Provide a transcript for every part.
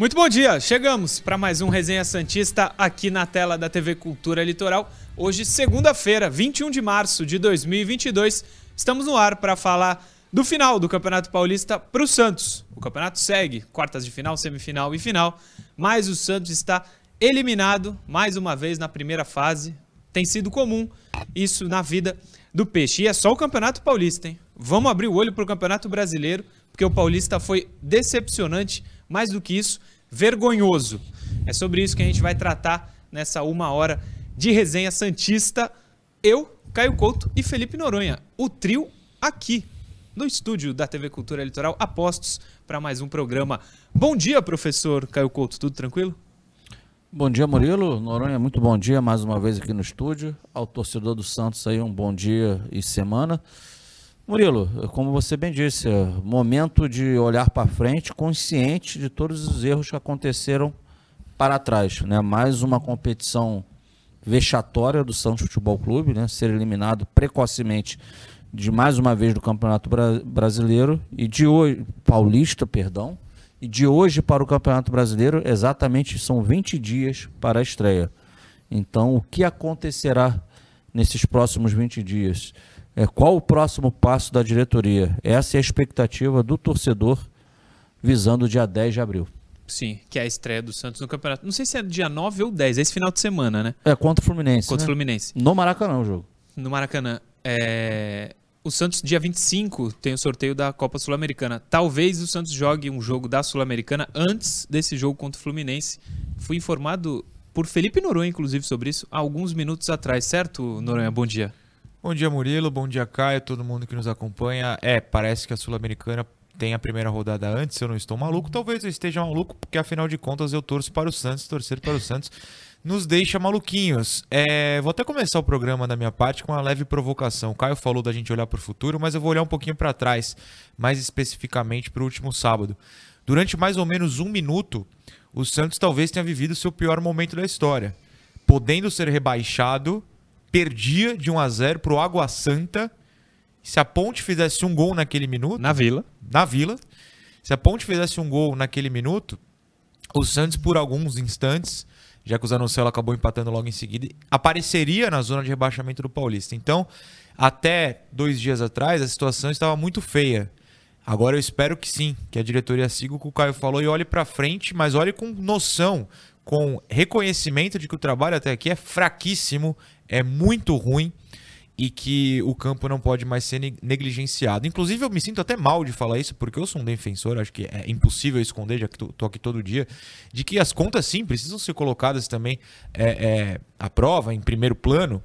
Muito bom dia, chegamos para mais um Resenha Santista aqui na tela da TV Cultura Litoral. Hoje, segunda-feira, 21 de março de 2022, estamos no ar para falar do final do Campeonato Paulista para o Santos. O campeonato segue, quartas de final, semifinal e final, mas o Santos está eliminado mais uma vez na primeira fase. Tem sido comum isso na vida do Peixe. E é só o Campeonato Paulista, hein? Vamos abrir o olho para o Campeonato Brasileiro, porque o Paulista foi decepcionante mais do que isso, vergonhoso. É sobre isso que a gente vai tratar nessa uma hora de resenha Santista. Eu, Caio Couto e Felipe Noronha. O trio aqui no estúdio da TV Cultura Litoral, apostos para mais um programa. Bom dia, professor Caio Couto, tudo tranquilo? Bom dia, Murilo. Noronha, muito bom dia mais uma vez aqui no estúdio. Ao torcedor do Santos aí, um bom dia e semana. Murilo, como você bem disse, é momento de olhar para frente, consciente de todos os erros que aconteceram para trás. Né? Mais uma competição vexatória do Santos Futebol Clube, né? ser eliminado precocemente de mais uma vez do Campeonato Bra Brasileiro e de hoje, Paulista, perdão, e de hoje para o Campeonato Brasileiro, exatamente são 20 dias para a estreia. Então, o que acontecerá nesses próximos 20 dias? É, qual o próximo passo da diretoria? Essa é a expectativa do torcedor visando o dia 10 de abril. Sim, que é a estreia do Santos no campeonato. Não sei se é dia 9 ou 10, é esse final de semana, né? É contra o Fluminense. Contra o né? Fluminense. No Maracanã o jogo. No Maracanã. É... O Santos, dia 25, tem o sorteio da Copa Sul-Americana. Talvez o Santos jogue um jogo da Sul-Americana antes desse jogo contra o Fluminense. Fui informado por Felipe Noronha, inclusive, sobre isso, há alguns minutos atrás, certo, Noronha? Bom dia. Bom dia, Murilo. Bom dia, Caio. Todo mundo que nos acompanha. É, parece que a Sul-Americana tem a primeira rodada antes, eu não estou maluco. Talvez eu esteja maluco, porque afinal de contas eu torço para o Santos. Torcer para o Santos nos deixa maluquinhos. É, vou até começar o programa da minha parte com uma leve provocação. O Caio falou da gente olhar para o futuro, mas eu vou olhar um pouquinho para trás, mais especificamente para o último sábado. Durante mais ou menos um minuto, o Santos talvez tenha vivido seu pior momento da história. Podendo ser rebaixado perdia de 1 a 0 pro Água Santa. Se a Ponte fizesse um gol naquele minuto. Na Vila. Na Vila. Se a Ponte fizesse um gol naquele minuto, o Santos, por alguns instantes, já que o Zanocelo acabou empatando logo em seguida, apareceria na zona de rebaixamento do Paulista. Então, até dois dias atrás, a situação estava muito feia. Agora eu espero que sim, que a diretoria siga o que o Caio falou e olhe para frente, mas olhe com noção, com reconhecimento de que o trabalho até aqui é fraquíssimo, é muito ruim e que o campo não pode mais ser negligenciado. Inclusive, eu me sinto até mal de falar isso, porque eu sou um defensor, acho que é impossível esconder, já que estou aqui todo dia, de que as contas, sim, precisam ser colocadas também é, é, à prova, em primeiro plano.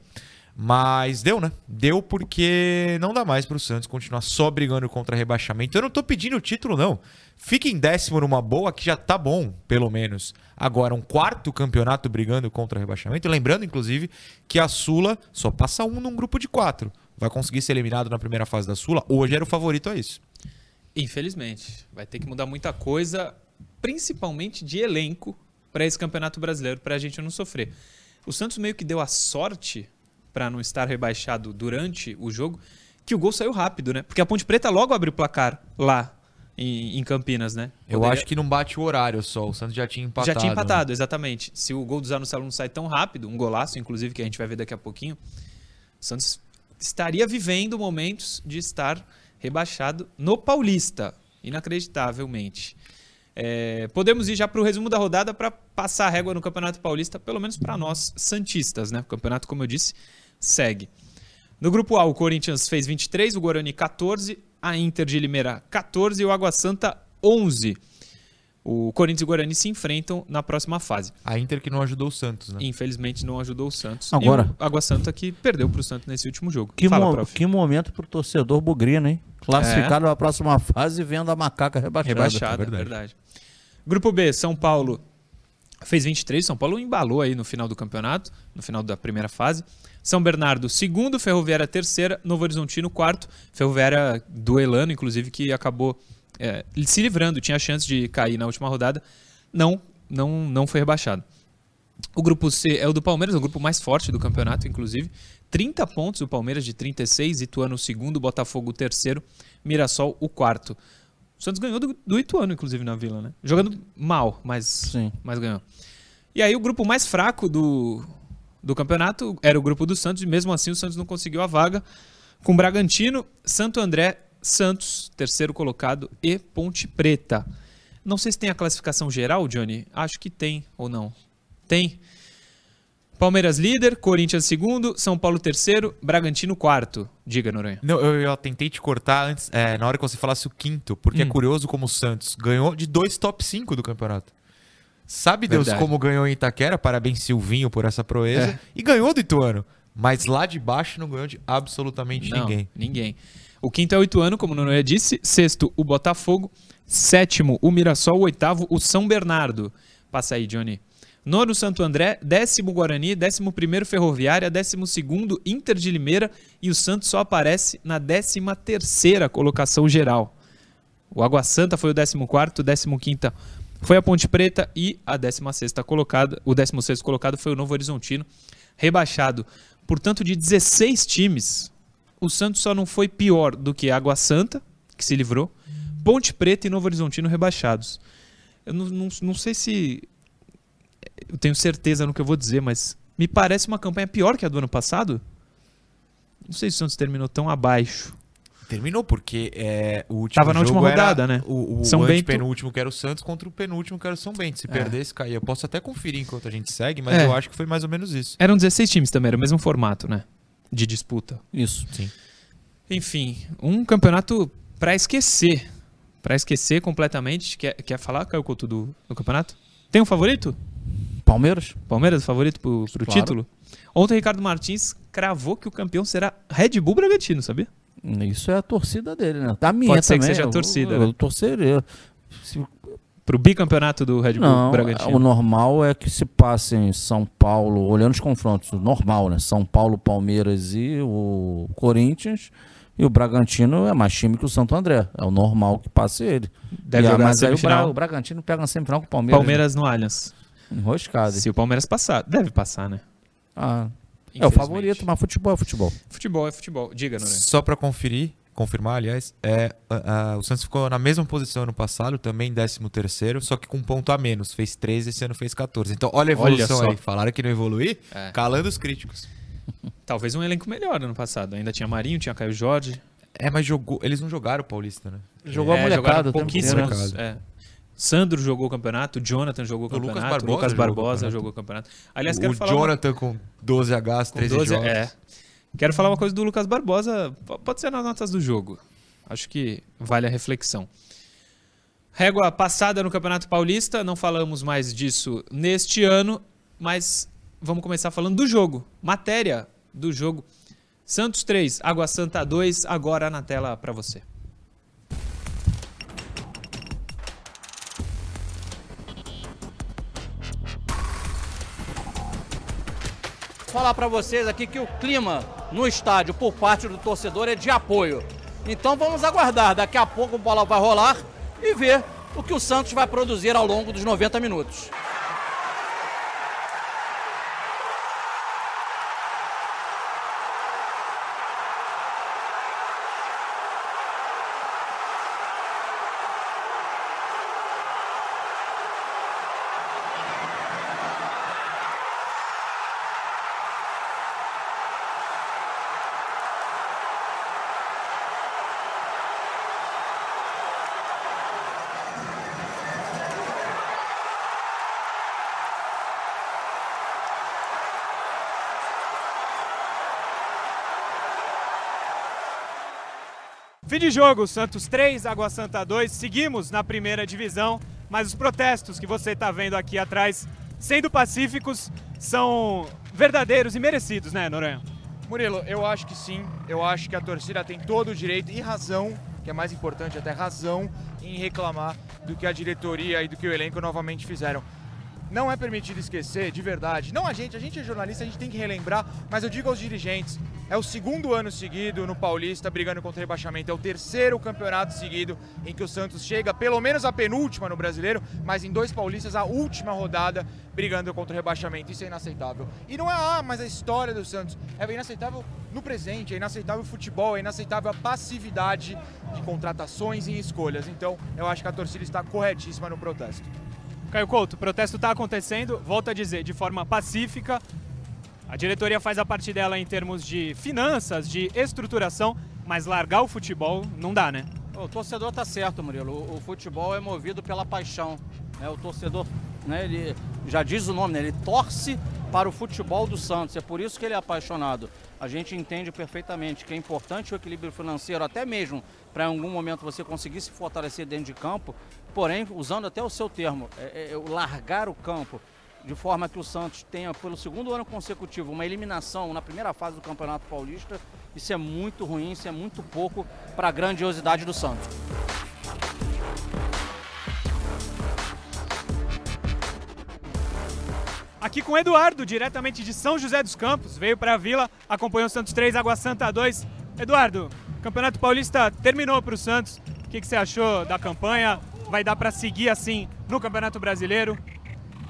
Mas deu, né? Deu porque não dá mais para o Santos continuar só brigando contra rebaixamento. Eu não estou pedindo o título, não. Fique em décimo numa boa, que já tá bom, pelo menos. Agora, um quarto campeonato brigando contra rebaixamento. Lembrando, inclusive, que a Sula só passa um num grupo de quatro. Vai conseguir ser eliminado na primeira fase da Sula. Hoje era o favorito a isso. Infelizmente. Vai ter que mudar muita coisa, principalmente de elenco, para esse campeonato brasileiro, para a gente não sofrer. O Santos meio que deu a sorte para não estar rebaixado durante o jogo, que o gol saiu rápido, né? Porque a Ponte Preta logo abriu o placar lá em, em Campinas, né? Eu Poderia... acho que não bate o horário só, o Santos já tinha empatado. Já tinha empatado, né? exatamente. Se o gol do Zanocelo não sai tão rápido, um golaço, inclusive, que a gente vai ver daqui a pouquinho, o Santos estaria vivendo momentos de estar rebaixado no Paulista, inacreditavelmente. É, podemos ir já para o resumo da rodada para passar a régua no Campeonato Paulista, pelo menos para nós, Santistas, né? O campeonato, como eu disse, segue. No grupo A, o Corinthians fez 23, o Guarani 14, a Inter de Limeira 14 e o Água Santa 11. O Corinthians e o Guarani se enfrentam na próxima fase. A Inter que não ajudou o Santos, né? Infelizmente não ajudou o Santos. Agora. E o Água Santa que perdeu para o Santos nesse último jogo. Que, Fala, mo que momento para o torcedor bugrino, hein? Classificado é. na próxima fase vendo a macaca rebaixada. Rebaixada, é verdade. verdade. Grupo B, São Paulo fez 23. São Paulo embalou aí no final do campeonato, no final da primeira fase. São Bernardo, segundo, Ferroviária, terceira, Novo Horizontino, quarto. Ferroviária duelando, inclusive, que acabou é, se livrando, tinha chance de cair na última rodada. Não, não, não foi rebaixado. O grupo C é o do Palmeiras, o grupo mais forte do campeonato, inclusive. 30 pontos o Palmeiras de 36, Ituano o segundo, Botafogo o terceiro, Mirassol o quarto. O Santos ganhou do, do Ituano, inclusive, na Vila, né? Jogando mal, mas, Sim. mas ganhou. E aí o grupo mais fraco do, do campeonato era o grupo do Santos, e mesmo assim o Santos não conseguiu a vaga. Com Bragantino, Santo André, Santos, terceiro colocado, e Ponte Preta. Não sei se tem a classificação geral, Johnny. Acho que tem ou não. Tem. Palmeiras líder, Corinthians segundo, São Paulo terceiro, Bragantino quarto. Diga, Noronha. Não, eu, eu tentei te cortar antes, é, na hora que você falasse o quinto, porque é Hum. curioso como o Santos ganhou de dois top 5 do campeonato. Sabe Deus Verdade. como ganhou em Itaquera? Parabéns, Silvinho, por essa proeza. É. E ganhou do Ituano. Mas lá de baixo não ganhou de absolutamente Não, ninguém. Ninguém. O quinto é o Ituano, como o Noronha disse. Sexto, o Botafogo. Sétimo, o Mirassol. Oitavo, o São Bernardo. Passa aí, Johnny. Nono, Santo André. Décimo, Guarani. Décimo primeiro, Ferroviária. Décimo segundo, Inter de Limeira. E o Santos só aparece na décima terceira colocação geral. O Água Santa foi o décimo quarto. Décimo quinta foi a Ponte Preta. E a décima sexta colocada, o décimo sexto colocado foi o Novo Horizontino. Rebaixado. Portanto, de 16 times, o Santos só não foi pior do que Água Santa, que se livrou, Ponte Preta e Novo Horizontino rebaixados. Eu não, não, não sei se. Eu tenho certeza no que eu vou dizer, mas me parece uma campanha pior que a do ano passado. Não sei se o Santos terminou tão abaixo. Terminou porque é, o último Tava na última rodada, né? O, o São Bento- penúltimo que era o Santos contra o penúltimo que era o São Bento. Se É. perdesse, caía. Eu posso até conferir enquanto a gente segue, mas É. eu acho que foi mais ou menos isso. Eram 16 times também, era o mesmo formato, né? De disputa. Isso. Sim. Enfim, um campeonato pra esquecer. Pra esquecer completamente. Quer, quer falar, Caio Couto, do, do campeonato? Tem um favorito? Palmeiras? Palmeiras, favorito pro, pro Claro. título? Ontem, Ricardo Martins cravou que o campeão será Red Bull Bragantino, sabia? Isso é a torcida dele, né? Da minha Pode ser que também. seja a eu- torcida, Eu, né? eu torceria. Se- Pro bicampeonato do Red Bull Não, Bragantino. o normal é que se passe em São Paulo, olhando os confrontos, o normal, né? São Paulo, Palmeiras e o Corinthians. E o Bragantino é mais time que o Santo André. É o normal que passe ele. Deve E, ah, jogar mas aí o, Bra- o Bragantino pega na semifinal com o Palmeiras. Palmeiras no Allianz. né? Enroscado. Se o Palmeiras passar, deve passar, né? Ah, é o favorito, mas futebol é futebol. Futebol é futebol. Diga, Noronha. Só pra conferir, confirmar, aliás, é, a- a- o Santos ficou na mesma posição ano passado, também 13 terceiro, só que com um ponto a menos. Fez 13, esse ano fez 14. Então, olha a Olha evolução só. aí. Falaram que não evoluir, É. calando os críticos. Talvez um elenco melhor ano passado. Ainda tinha Marinho, tinha Caio Jorge. É, mas jogou, eles não jogaram o Paulista, né? Jogou a É, molecada jogaram o tempo pouquíssimos. É. Sandro jogou o campeonato, Jonathan jogou o O Lucas campeonato, Barbosa Lucas jogou o Barbosa campeonato. jogou o campeonato. Aliás, quero o falar uma- Jonathan com 12 Hs, Com 13 12, jogos. é. Quero falar uma coisa do Lucas Barbosa, pode ser nas notas do jogo. Acho que vale a reflexão. Régua passada no Campeonato Paulista, não falamos mais disso neste ano, mas vamos começar falando do jogo. Matéria do jogo. Santos 3, Água Santa 2, agora na tela para você. Falar para vocês aqui que o clima no estádio por parte do torcedor é de apoio. Então vamos aguardar, daqui a pouco a bola vai rolar e ver o que o Santos vai produzir ao longo dos 90 minutos. Fim de jogo, Santos 3, Água Santa 2. Seguimos na primeira divisão, mas os protestos que você está vendo aqui atrás, sendo pacíficos, são verdadeiros e merecidos, né, Noronha? Murilo, eu acho que sim. Eu acho que a torcida tem todo o direito e razão, que é mais importante até razão, em reclamar do que a diretoria e do que o elenco novamente fizeram. Não é permitido esquecer, de verdade. Não a gente, a gente é jornalista, a gente tem que relembrar, mas eu digo aos dirigentes, é o segundo ano seguido no Paulista brigando contra o rebaixamento, é o terceiro campeonato seguido em que o Santos chega, pelo menos a penúltima no Brasileiro, mas em dois paulistas a última rodada brigando contra o rebaixamento. Isso é inaceitável. E não é ah, mas a história do Santos é inaceitável no presente, é inaceitável o futebol, é inaceitável a passividade de contratações e escolhas. Então, eu acho que a torcida está corretíssima no protesto. Caio Couto, o protesto está acontecendo, volto a dizer, de forma pacífica. A diretoria faz a parte dela em termos de finanças, de estruturação, mas largar o futebol não dá, né? O torcedor tá certo, Murilo. O, o futebol é movido pela paixão. Né? O torcedor, né, ele já diz o nome, né? ele torce para o futebol do Santos. É por isso que ele é apaixonado. A gente entende perfeitamente que é importante o equilíbrio financeiro, até mesmo para em algum momento você conseguir se fortalecer dentro de campo, porém, usando até o seu termo, é, é, largar o campo de forma que o Santos tenha, pelo segundo ano consecutivo, uma eliminação na primeira fase do Campeonato Paulista, isso é muito ruim, isso é muito pouco para a grandiosidade do Santos. Aqui com o Eduardo, diretamente de São José dos Campos, veio para a Vila, acompanhou o Santos 3, Água Santa 2. Eduardo, Campeonato Paulista terminou para o Santos. O que, que você achou da campanha? Vai dar para seguir assim no Campeonato Brasileiro?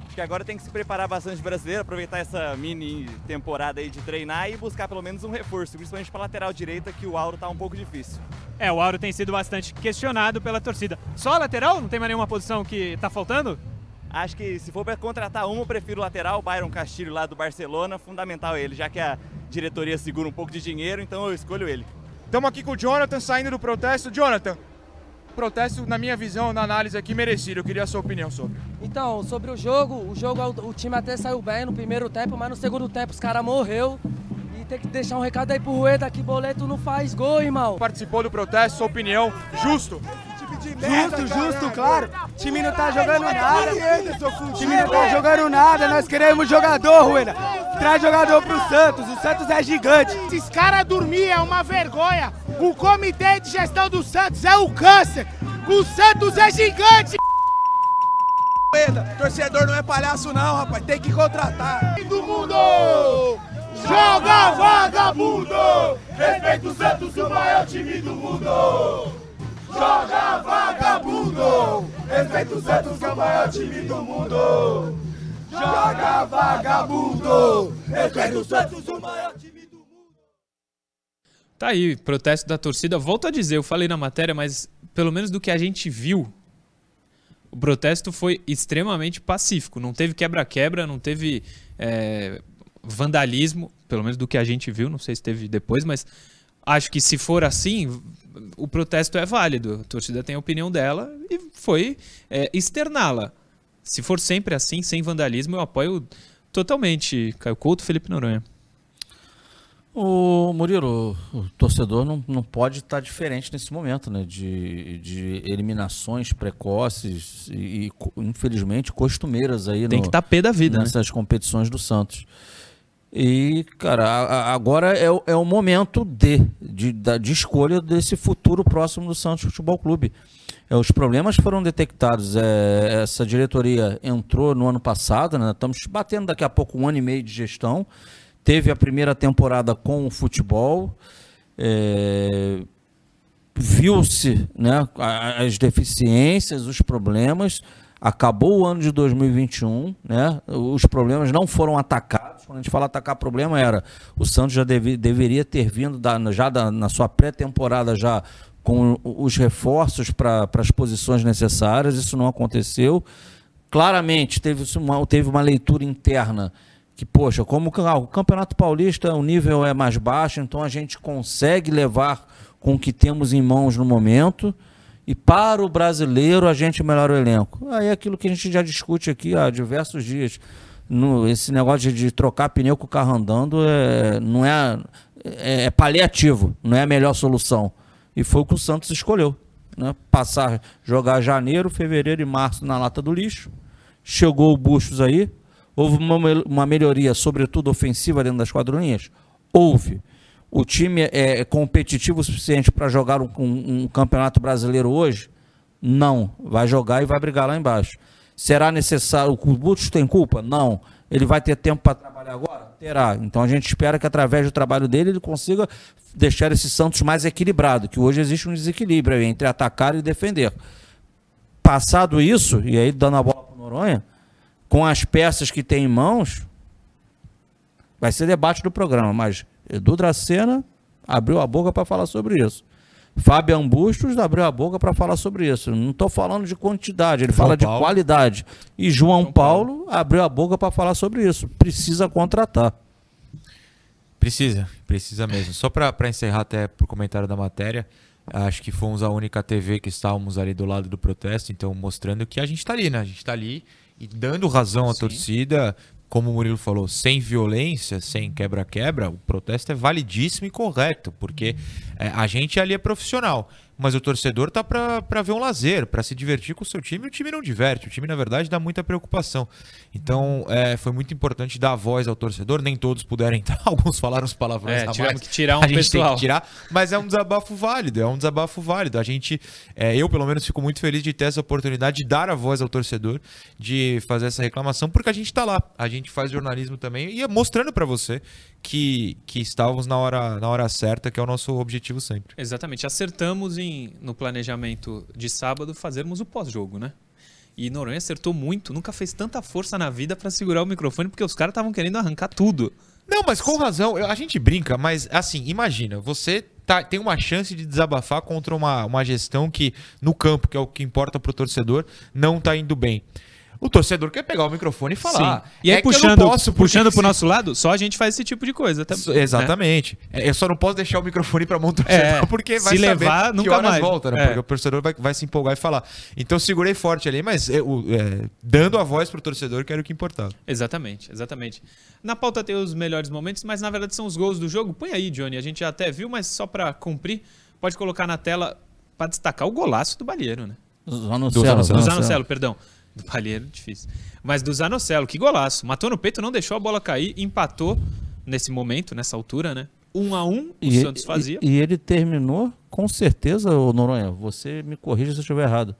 Acho que agora tem que se preparar bastante brasileiro, aproveitar essa mini temporada aí de treinar e buscar pelo menos um reforço, principalmente para lateral direita, que o Auro tá um pouco difícil. É, o Auro tem sido bastante questionado pela torcida. Só a lateral? Não tem mais nenhuma posição que tá faltando? Acho que se for para contratar um, eu prefiro o lateral, o Byron Castilho lá do Barcelona, fundamental ele, já que a diretoria segura um pouco de dinheiro, então eu escolho ele. Estamos aqui com o Jonathan saindo do protesto. Jonathan, protesto, na minha visão, na análise aqui, merecido. Eu queria a sua opinião sobre. Então, sobre o jogo, o jogo, o time até saiu bem no primeiro tempo, mas no segundo tempo os caras morreu. E tem que deixar um recado aí pro Rueda que boleto não faz gol, irmão. Participou do protesto, sua opinião, justo? Justo, justo, claro. O time não tá jogando nada. O time não tá jogando nada. Nós queremos jogador, Rueda. Traz jogador pro Santos. O Santos é gigante. Esses caras dormir é uma vergonha. O comitê de gestão do Santos é o câncer. O Santos é gigante. Torcedor não é palhaço não, rapaz. Tem que contratar. Do mundo! Joga vagabundo! Respeita o Santos, o maior time do mundo! Joga vagabundo! Respeita o Santos, que é o maior time do mundo! Joga vagabundo! Respeita o Santos, o maior time! Tá aí, protesto da torcida. Volto a dizer, eu falei na matéria, mas pelo menos do que a gente viu, o protesto foi extremamente pacífico. Não teve quebra-quebra, não teve é, vandalismo, pelo menos do que a gente viu. Não sei se teve depois, mas acho que se for assim, o protesto é válido. A torcida tem a opinião dela e foi é, externá-la. Se for sempre assim, sem vandalismo, eu apoio totalmente Caio Couto Felipe Noronha. O Murilo, o torcedor não, não pode estar diferente nesse momento, né? De, de eliminações precoces e, infelizmente, costumeiras aí. Tem no, que estar pé da vida. Né? Nessas né? competições do Santos. E, cara, agora é, é o momento de, de, de escolha desse futuro próximo do Santos Futebol Clube. É, os problemas foram detectados. É, essa diretoria entrou no ano passado, né? estamos batendo daqui a pouco um ano e meio de gestão. Teve a primeira temporada com o futebol. É, Viu-se né, as deficiências, os problemas acabou o ano de 2021, né? Os problemas não foram atacados. Quando a gente fala atacar problema era o Santos já deve, deveria ter vindo da, já da, na sua pré-temporada já com os reforços para as posições necessárias. Isso não aconteceu. Claramente teve uma, teve uma leitura interna que, poxa, como ah, o Campeonato Paulista o nível é mais baixo, então a gente consegue levar com o que temos em mãos no momento e para o brasileiro a gente melhora o elenco. Aí é aquilo que a gente já discute aqui há diversos dias. No, esse negócio de, trocar pneu com o carro andando é, não é, é, é, paliativo, não é a melhor solução. E foi o que o Santos escolheu. Né? Passar, jogar janeiro, fevereiro e março na lata do lixo. Chegou o Bustos aí. Houve uma, uma melhoria, sobretudo ofensiva, dentro das quadrinhas? Houve o time é, é competitivo o suficiente para jogar um, um, um, campeonato brasileiro hoje? Não. Vai jogar e vai brigar lá embaixo. Será necessário. O Bustos tem culpa? Não. Ele vai ter tempo para trabalhar agora? Terá. Então a gente espera que através do trabalho dele ele consiga deixar esse Santos mais equilibrado, que hoje existe um desequilíbrio entre atacar e defender. Passado isso, e aí dando a bola para o Noronha, com as peças que tem em mãos, vai ser debate do programa, mas Edu Dracena abriu a boca para falar sobre isso. Fábio Bustos abriu a boca para falar sobre isso. Não estou falando de quantidade, ele João fala Paulo. de qualidade. E João, Paulo, abriu a boca para falar sobre isso. Precisa contratar. Precisa, precisa mesmo. Só para encerrar até pro comentário da matéria, acho que fomos a única TV que estávamos ali do lado do protesto, então mostrando que a gente está ali, né? A gente está ali e dando razão à torcida, como o Murilo falou, sem violência, sem quebra-quebra, o protesto é validíssimo e correto, porque é, a gente ali é profissional. Mas o torcedor tá para ver um lazer, para se divertir com o seu time, e o time não diverte. O time, na verdade, dá muita preocupação. Então, é, foi muito importante dar voz ao torcedor. Nem todos puderam entrar, alguns falaram os palavrões É, tivemos que tirar um a gente pessoal. Que tirar, mas é um desabafo válido, é um desabafo válido. A gente, é, eu pelo menos fico muito feliz de ter essa oportunidade de dar a voz ao torcedor, de fazer essa reclamação, porque a gente tá lá, a gente faz jornalismo também e é mostrando para você que, que estávamos na hora, na hora certa, que é o nosso objetivo sempre. Exatamente. Acertamos em, no planejamento de sábado fazermos o pós-jogo, né? E Noronha acertou muito, nunca fez tanta força na vida para segurar o microfone, porque os caras estavam querendo arrancar tudo. Não, mas com razão, a gente brinca, mas assim, imagina, você tá- tem uma chance de desabafar contra uma, uma gestão que, no campo, que é o que importa pro torcedor, não tá indo bem. O torcedor quer pegar o microfone e falar. Sim. E aí, É eu não puxando, posso, puxando pro nosso lado, só a gente faz esse tipo de coisa. Tá, Isso, Exatamente. É, Eu só não posso deixar o microfone pra mão do torcedor, É, porque vai se saber levar, que nunca horas mais. volta, né? É. Porque o torcedor vai, vai se empolgar e falar. Então eu segurei forte ali, mas eu, é, dando a voz pro torcedor, que era o que importava. Exatamente, exatamente. Na pauta tem os melhores momentos, mas na verdade são os gols do jogo. Põe aí, Johnny. A gente já até viu, mas só pra cumprir, pode colocar na tela pra destacar o golaço do Balheiro, né? Zanocelo, Zanocelo. Zanocelo, perdão. Do Balheiro, difícil. Mas do Zanocelo, que golaço. Matou no peito, não deixou a bola cair, empatou nesse momento, nessa altura, né? Um a um, o E, Santos fazia. e, e ele terminou, com certeza, ô Noronha, você me corrija se eu estiver errado,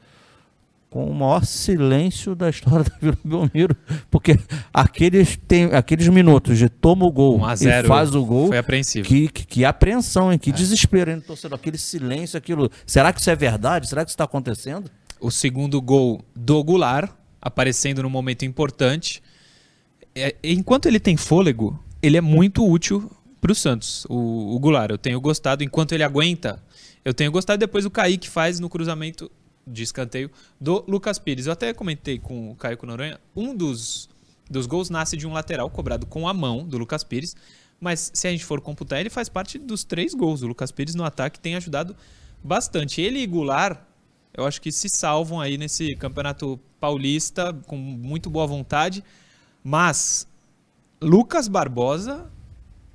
com o maior silêncio da história da Vila Belmiro. Porque aqueles, tem, aqueles minutos de toma o gol 1 a e 0 faz o gol. foi apreensivo. Que, que, que apreensão, hein? Que desespero, hein, torcedor? Aquele silêncio, aquilo. Será que isso é verdade? Será que isso está acontecendo? O segundo gol do Goulart, aparecendo num momento importante. É, enquanto ele tem fôlego, ele é muito útil para o Santos, o, Goulart. Eu tenho gostado, enquanto ele aguenta, eu tenho gostado. Depois o Kaique faz no cruzamento de escanteio do Lucas Pires. Eu até comentei com o Caio Noronha, um dos, dos gols nasce de um lateral cobrado com a mão do Lucas Pires. Mas se a gente for computar, ele faz parte dos três gols. O Lucas Pires no ataque tem ajudado bastante. Ele e Goulart eu acho que se salvam aí nesse campeonato paulista com muito boa vontade. Mas Lucas Barbosa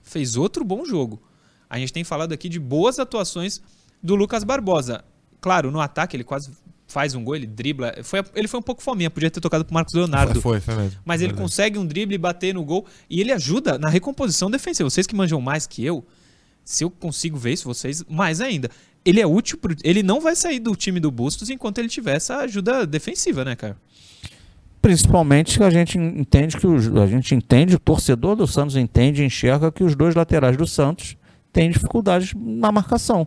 fez outro bom jogo. A gente tem falado aqui de boas atuações do Lucas Barbosa. Claro, no ataque ele quase faz um gol, ele dribla. Foi, ele foi um pouco fominha, podia ter tocado pro Marcos Leonardo. Foi, foi mesmo. Mas ele Verdade. consegue um drible, bater no gol e ele ajuda na recomposição defensiva. Vocês que manjam mais que eu, se eu consigo ver isso, vocês mais ainda. Ele é útil, pro, ele não vai sair do time do Bustos enquanto ele tiver essa ajuda defensiva, né, cara? Principalmente que a gente entende que os, a gente entende, o torcedor do Santos entende enxerga que os dois laterais do Santos têm dificuldades na marcação.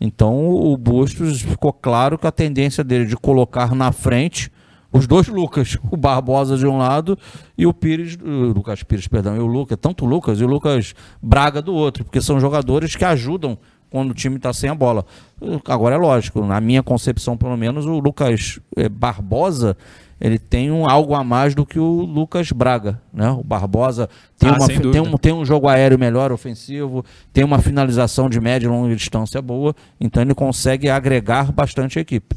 Então o Bustos ficou claro que a tendência dele de colocar na frente os dois Lucas, o Barbosa de um lado e o Pires, o Lucas Pires, perdão, e o Lucas, tanto o Lucas e o Lucas Braga do outro, porque são jogadores que ajudam quando o time está sem a bola. Agora é lógico, na minha concepção pelo menos, o Lucas eh, Barbosa ele tem um, algo a mais do que o Lucas Braga, né? O Barbosa tem, Ah, uma, tem, um, tem um jogo aéreo melhor, ofensivo, tem uma finalização de média e longa distância boa, então ele consegue agregar bastante a equipe.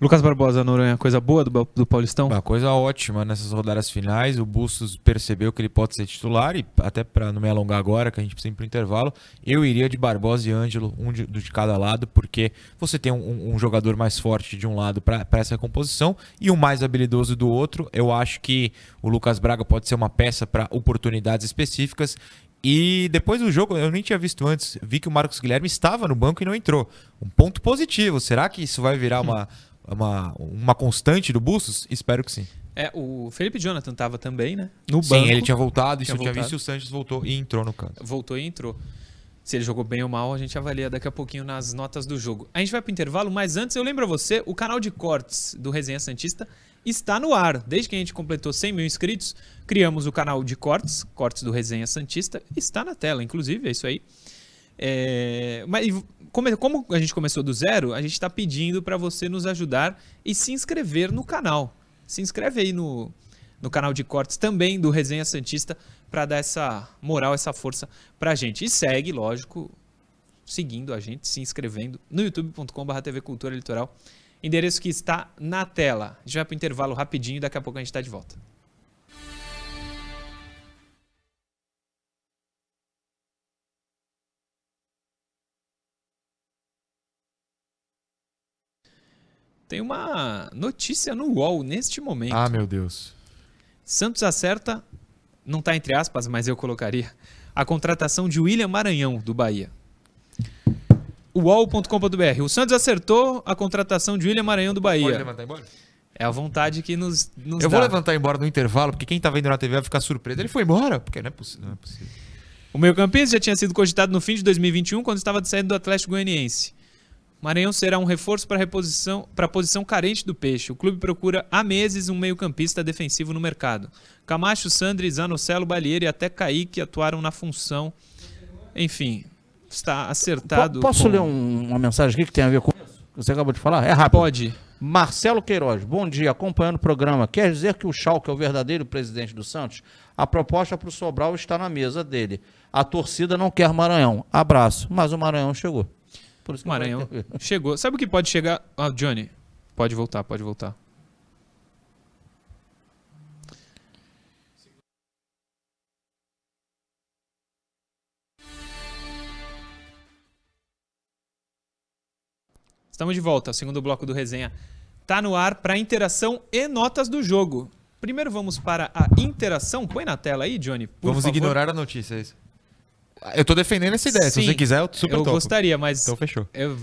Lucas Barbosa, Noronha, coisa boa do, do Paulistão? Uma coisa ótima nessas rodadas finais. O Bustos percebeu que ele pode ser titular e até para não me alongar agora, que a gente precisa ir pro intervalo, eu iria de Barbosa e Ângelo, um de, de cada lado, porque você tem um, um jogador mais forte de um lado para essa composição e um mais habilidoso do outro. Eu acho que o Lucas Braga pode ser uma peça para oportunidades específicas. E depois do jogo, eu nem tinha visto antes, vi que o Marcos Guilherme estava no banco e não entrou. Um ponto positivo. Será que isso vai virar uma, uma, uma constante do Bustos? Espero que sim. É, o Felipe Jonathan tava também, né? No sim, banco. ele tinha voltado, isso Tinha eu tinha visto e o Sanches voltou e entrou no caso. Voltou e entrou. Se ele jogou bem ou mal, a gente avalia daqui a pouquinho nas notas do jogo. A gente vai pro intervalo, mas antes eu lembro a você, o canal de cortes do Resenha Santista está no ar. Desde que a gente completou 100 mil inscritos, criamos o canal de cortes, cortes do Resenha Santista. Está na tela, inclusive, é isso aí. É, mas como, como a gente começou do zero, a gente está pedindo para você nos ajudar e se inscrever no canal. Se inscreve aí no, no canal de cortes também do Resenha Santista para dar essa moral, essa força pra gente. E segue, lógico, seguindo a gente, se inscrevendo no youtube.com.br TV Cultura Litoral. Endereço que está na tela. A gente vai pro intervalo rapidinho e daqui a pouco a gente está de volta. Tem uma notícia no UOL neste momento. Ah, meu Deus. Santos acerta, não está entre aspas, mas eu colocaria, a contratação de William Maranhão, do Bahia. UOL.com.br. O Santos acertou a contratação de William Maranhão do Pode Bahia. levantar embora? É a vontade que nos, nos Eu dá. vou levantar embora no intervalo, porque quem tá vendo na TV vai ficar surpreso. Ele foi embora, porque não é. Não é possível. O meio-campista já tinha sido cogitado no fim de 2021, quando estava de saída do Atlético Goianiense. Maranhão será um reforço para a reposição, para a posição carente do Peixe. O clube procura há meses um meio-campista defensivo no mercado. Camacho, Sandri, Zanocelo, Balieiro e até Kaique atuaram na função. Enfim, está acertado. Po- Posso com- ler um- uma mensagem aqui que tem a ver com isso? Você acabou de falar? É rápido. Pode. Marcelo Queiroz, bom dia, acompanhando o programa. Quer dizer que o Schalke é o verdadeiro presidente do Santos? A proposta para o Sobral está na mesa dele. A torcida não quer Maranhão. Abraço. Mas o Maranhão chegou. Por isso que Maranhão chegou. Sabe o que pode chegar? Ah, Johnny, pode voltar, pode voltar. Estamos de volta. O segundo bloco do resenha tá no ar para interação e notas do jogo. Primeiro vamos para a interação. Põe na tela aí, Johnny. por Vamos favor. ignorar a notícia, é isso? Eu tô defendendo essa ideia. Se Sim, você quiser, eu super Eu topo. gostaria, mas Então fechou. eu-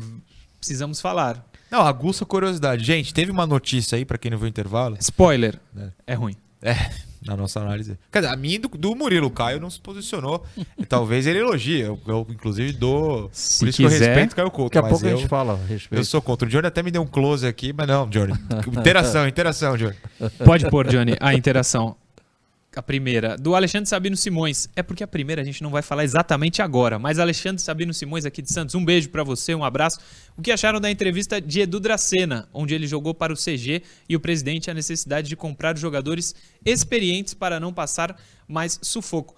precisamos falar. Não, aguça a curiosidade. Gente, teve uma notícia aí, pra quem não viu o intervalo. Spoiler. É ruim. É, na nossa análise. Quer dizer, a minha do, do Murilo. O Caio não se posicionou. E talvez ele elogie. Eu, eu, inclusive, dou. Se por isso que eu quiser, respeito Caio Couto. Daqui a mas pouco eu, a gente fala respeito. Eu sou contra. O Johnny até me deu um close aqui, mas não, Johnny. Interação, interação, Johnny. Pode pôr, Johnny, a interação. A primeira, do Alexandre Sabino Simões. É porque a primeira a gente não vai falar exatamente agora, mas Alexandre Sabino Simões aqui de Santos, um beijo pra você, um abraço. O que acharam da entrevista de Edu Dracena, onde ele jogou para o CG e o presidente a necessidade de comprar jogadores experientes para não passar mais sufoco?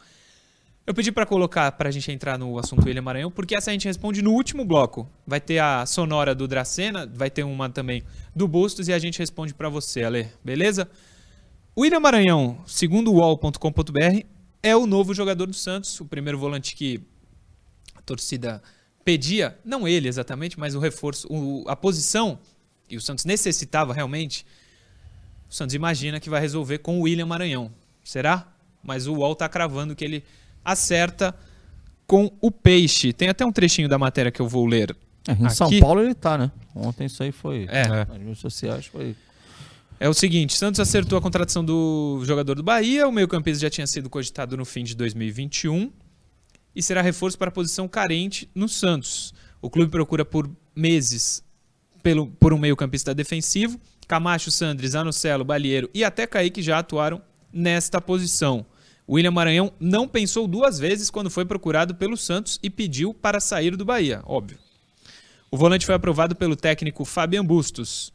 Eu pedi pra colocar pra gente entrar no assunto William Maranhão, porque essa a gente responde no último bloco. Vai ter a sonora do Dracena, vai ter uma também do Bustos e a gente responde pra você, Ale. Beleza? William Maranhão, segundo o UOL.com.br, é o novo jogador do Santos, o primeiro volante que a torcida pedia, não ele exatamente, mas o reforço, o- a posição que o Santos necessitava realmente. O Santos imagina que vai resolver com o William Maranhão. Será? Mas o UOL tá cravando que ele acerta com o Peixe. Tem até um trechinho da matéria que eu vou ler. É, em São aqui. Paulo ele tá, né? Ontem isso aí foi. É. Nas redes sociais foi. É o seguinte, Santos acertou a contratação do jogador do Bahia, o meio-campista já tinha sido cogitado no fim de 2021 e será reforço para a posição carente no Santos. O clube procura por meses pelo, por um meio-campista defensivo. Camacho, Sandri, Zanocelo, Balieiro e até Kaique já atuaram nesta posição. William Maranhão não pensou duas vezes quando foi procurado pelo Santos e pediu para sair do Bahia, óbvio. O volante foi aprovado pelo técnico Fabian Bustos.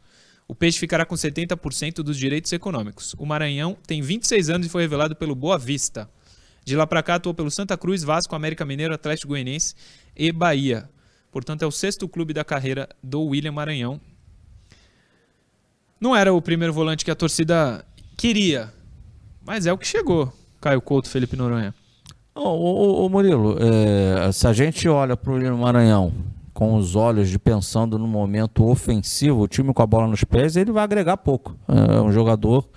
O Peixe ficará com 70% dos direitos econômicos. O Maranhão tem 26 anos e foi revelado pelo Boa Vista. De lá para cá atuou pelo Santa Cruz, Vasco, América Mineiro, Atlético Goianiense e Bahia. Portanto, é o sexto clube da carreira do William Maranhão. Não era o primeiro volante que a torcida queria, mas é o que chegou. Caio Couto, Felipe Noronha. Ô, ô, Murilo, é, se a gente olha para o Maranhão com os olhos de pensando no momento ofensivo, o time com a bola nos pés, ele vai agregar pouco. É um jogador.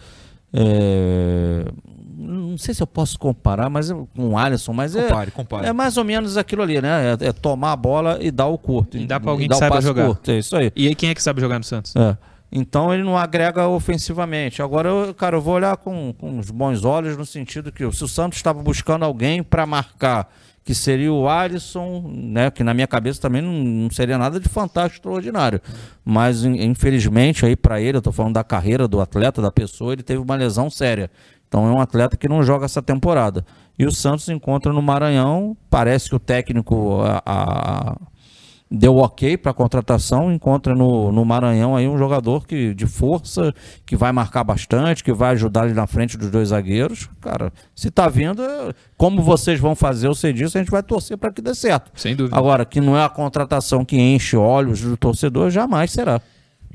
é, não sei se eu posso comparar, mas é com o Alisson, mas é, Compare, compare. é mais ou menos aquilo ali, né? É, é tomar a bola e dar o curto. E dá pra alguém dar que o saiba jogar. curto, é isso aí. E aí, quem é que sabe jogar no Santos? É. Então ele não agrega ofensivamente. Agora, eu, cara, eu vou olhar com, com os bons olhos no sentido que se o Santos estava buscando alguém para marcar, que seria o Alisson, né, que na minha cabeça também não, não seria nada de fantástico extraordinário. Mas in- infelizmente aí para ele, eu tô falando da carreira do atleta, da pessoa, ele teve uma lesão séria. Então é um atleta que não joga essa temporada. E o Santos encontra no Maranhão, parece que o técnico a- a- deu ok para a contratação, encontra no, no Maranhão aí um jogador que de força, que vai marcar bastante, que vai ajudar ali na frente dos dois zagueiros. Cara, se tá vindo, como vocês vão fazer, eu sei disso, a gente vai torcer para que dê certo. Sem dúvida. Agora, que não é a contratação que enche olhos do torcedor, jamais será.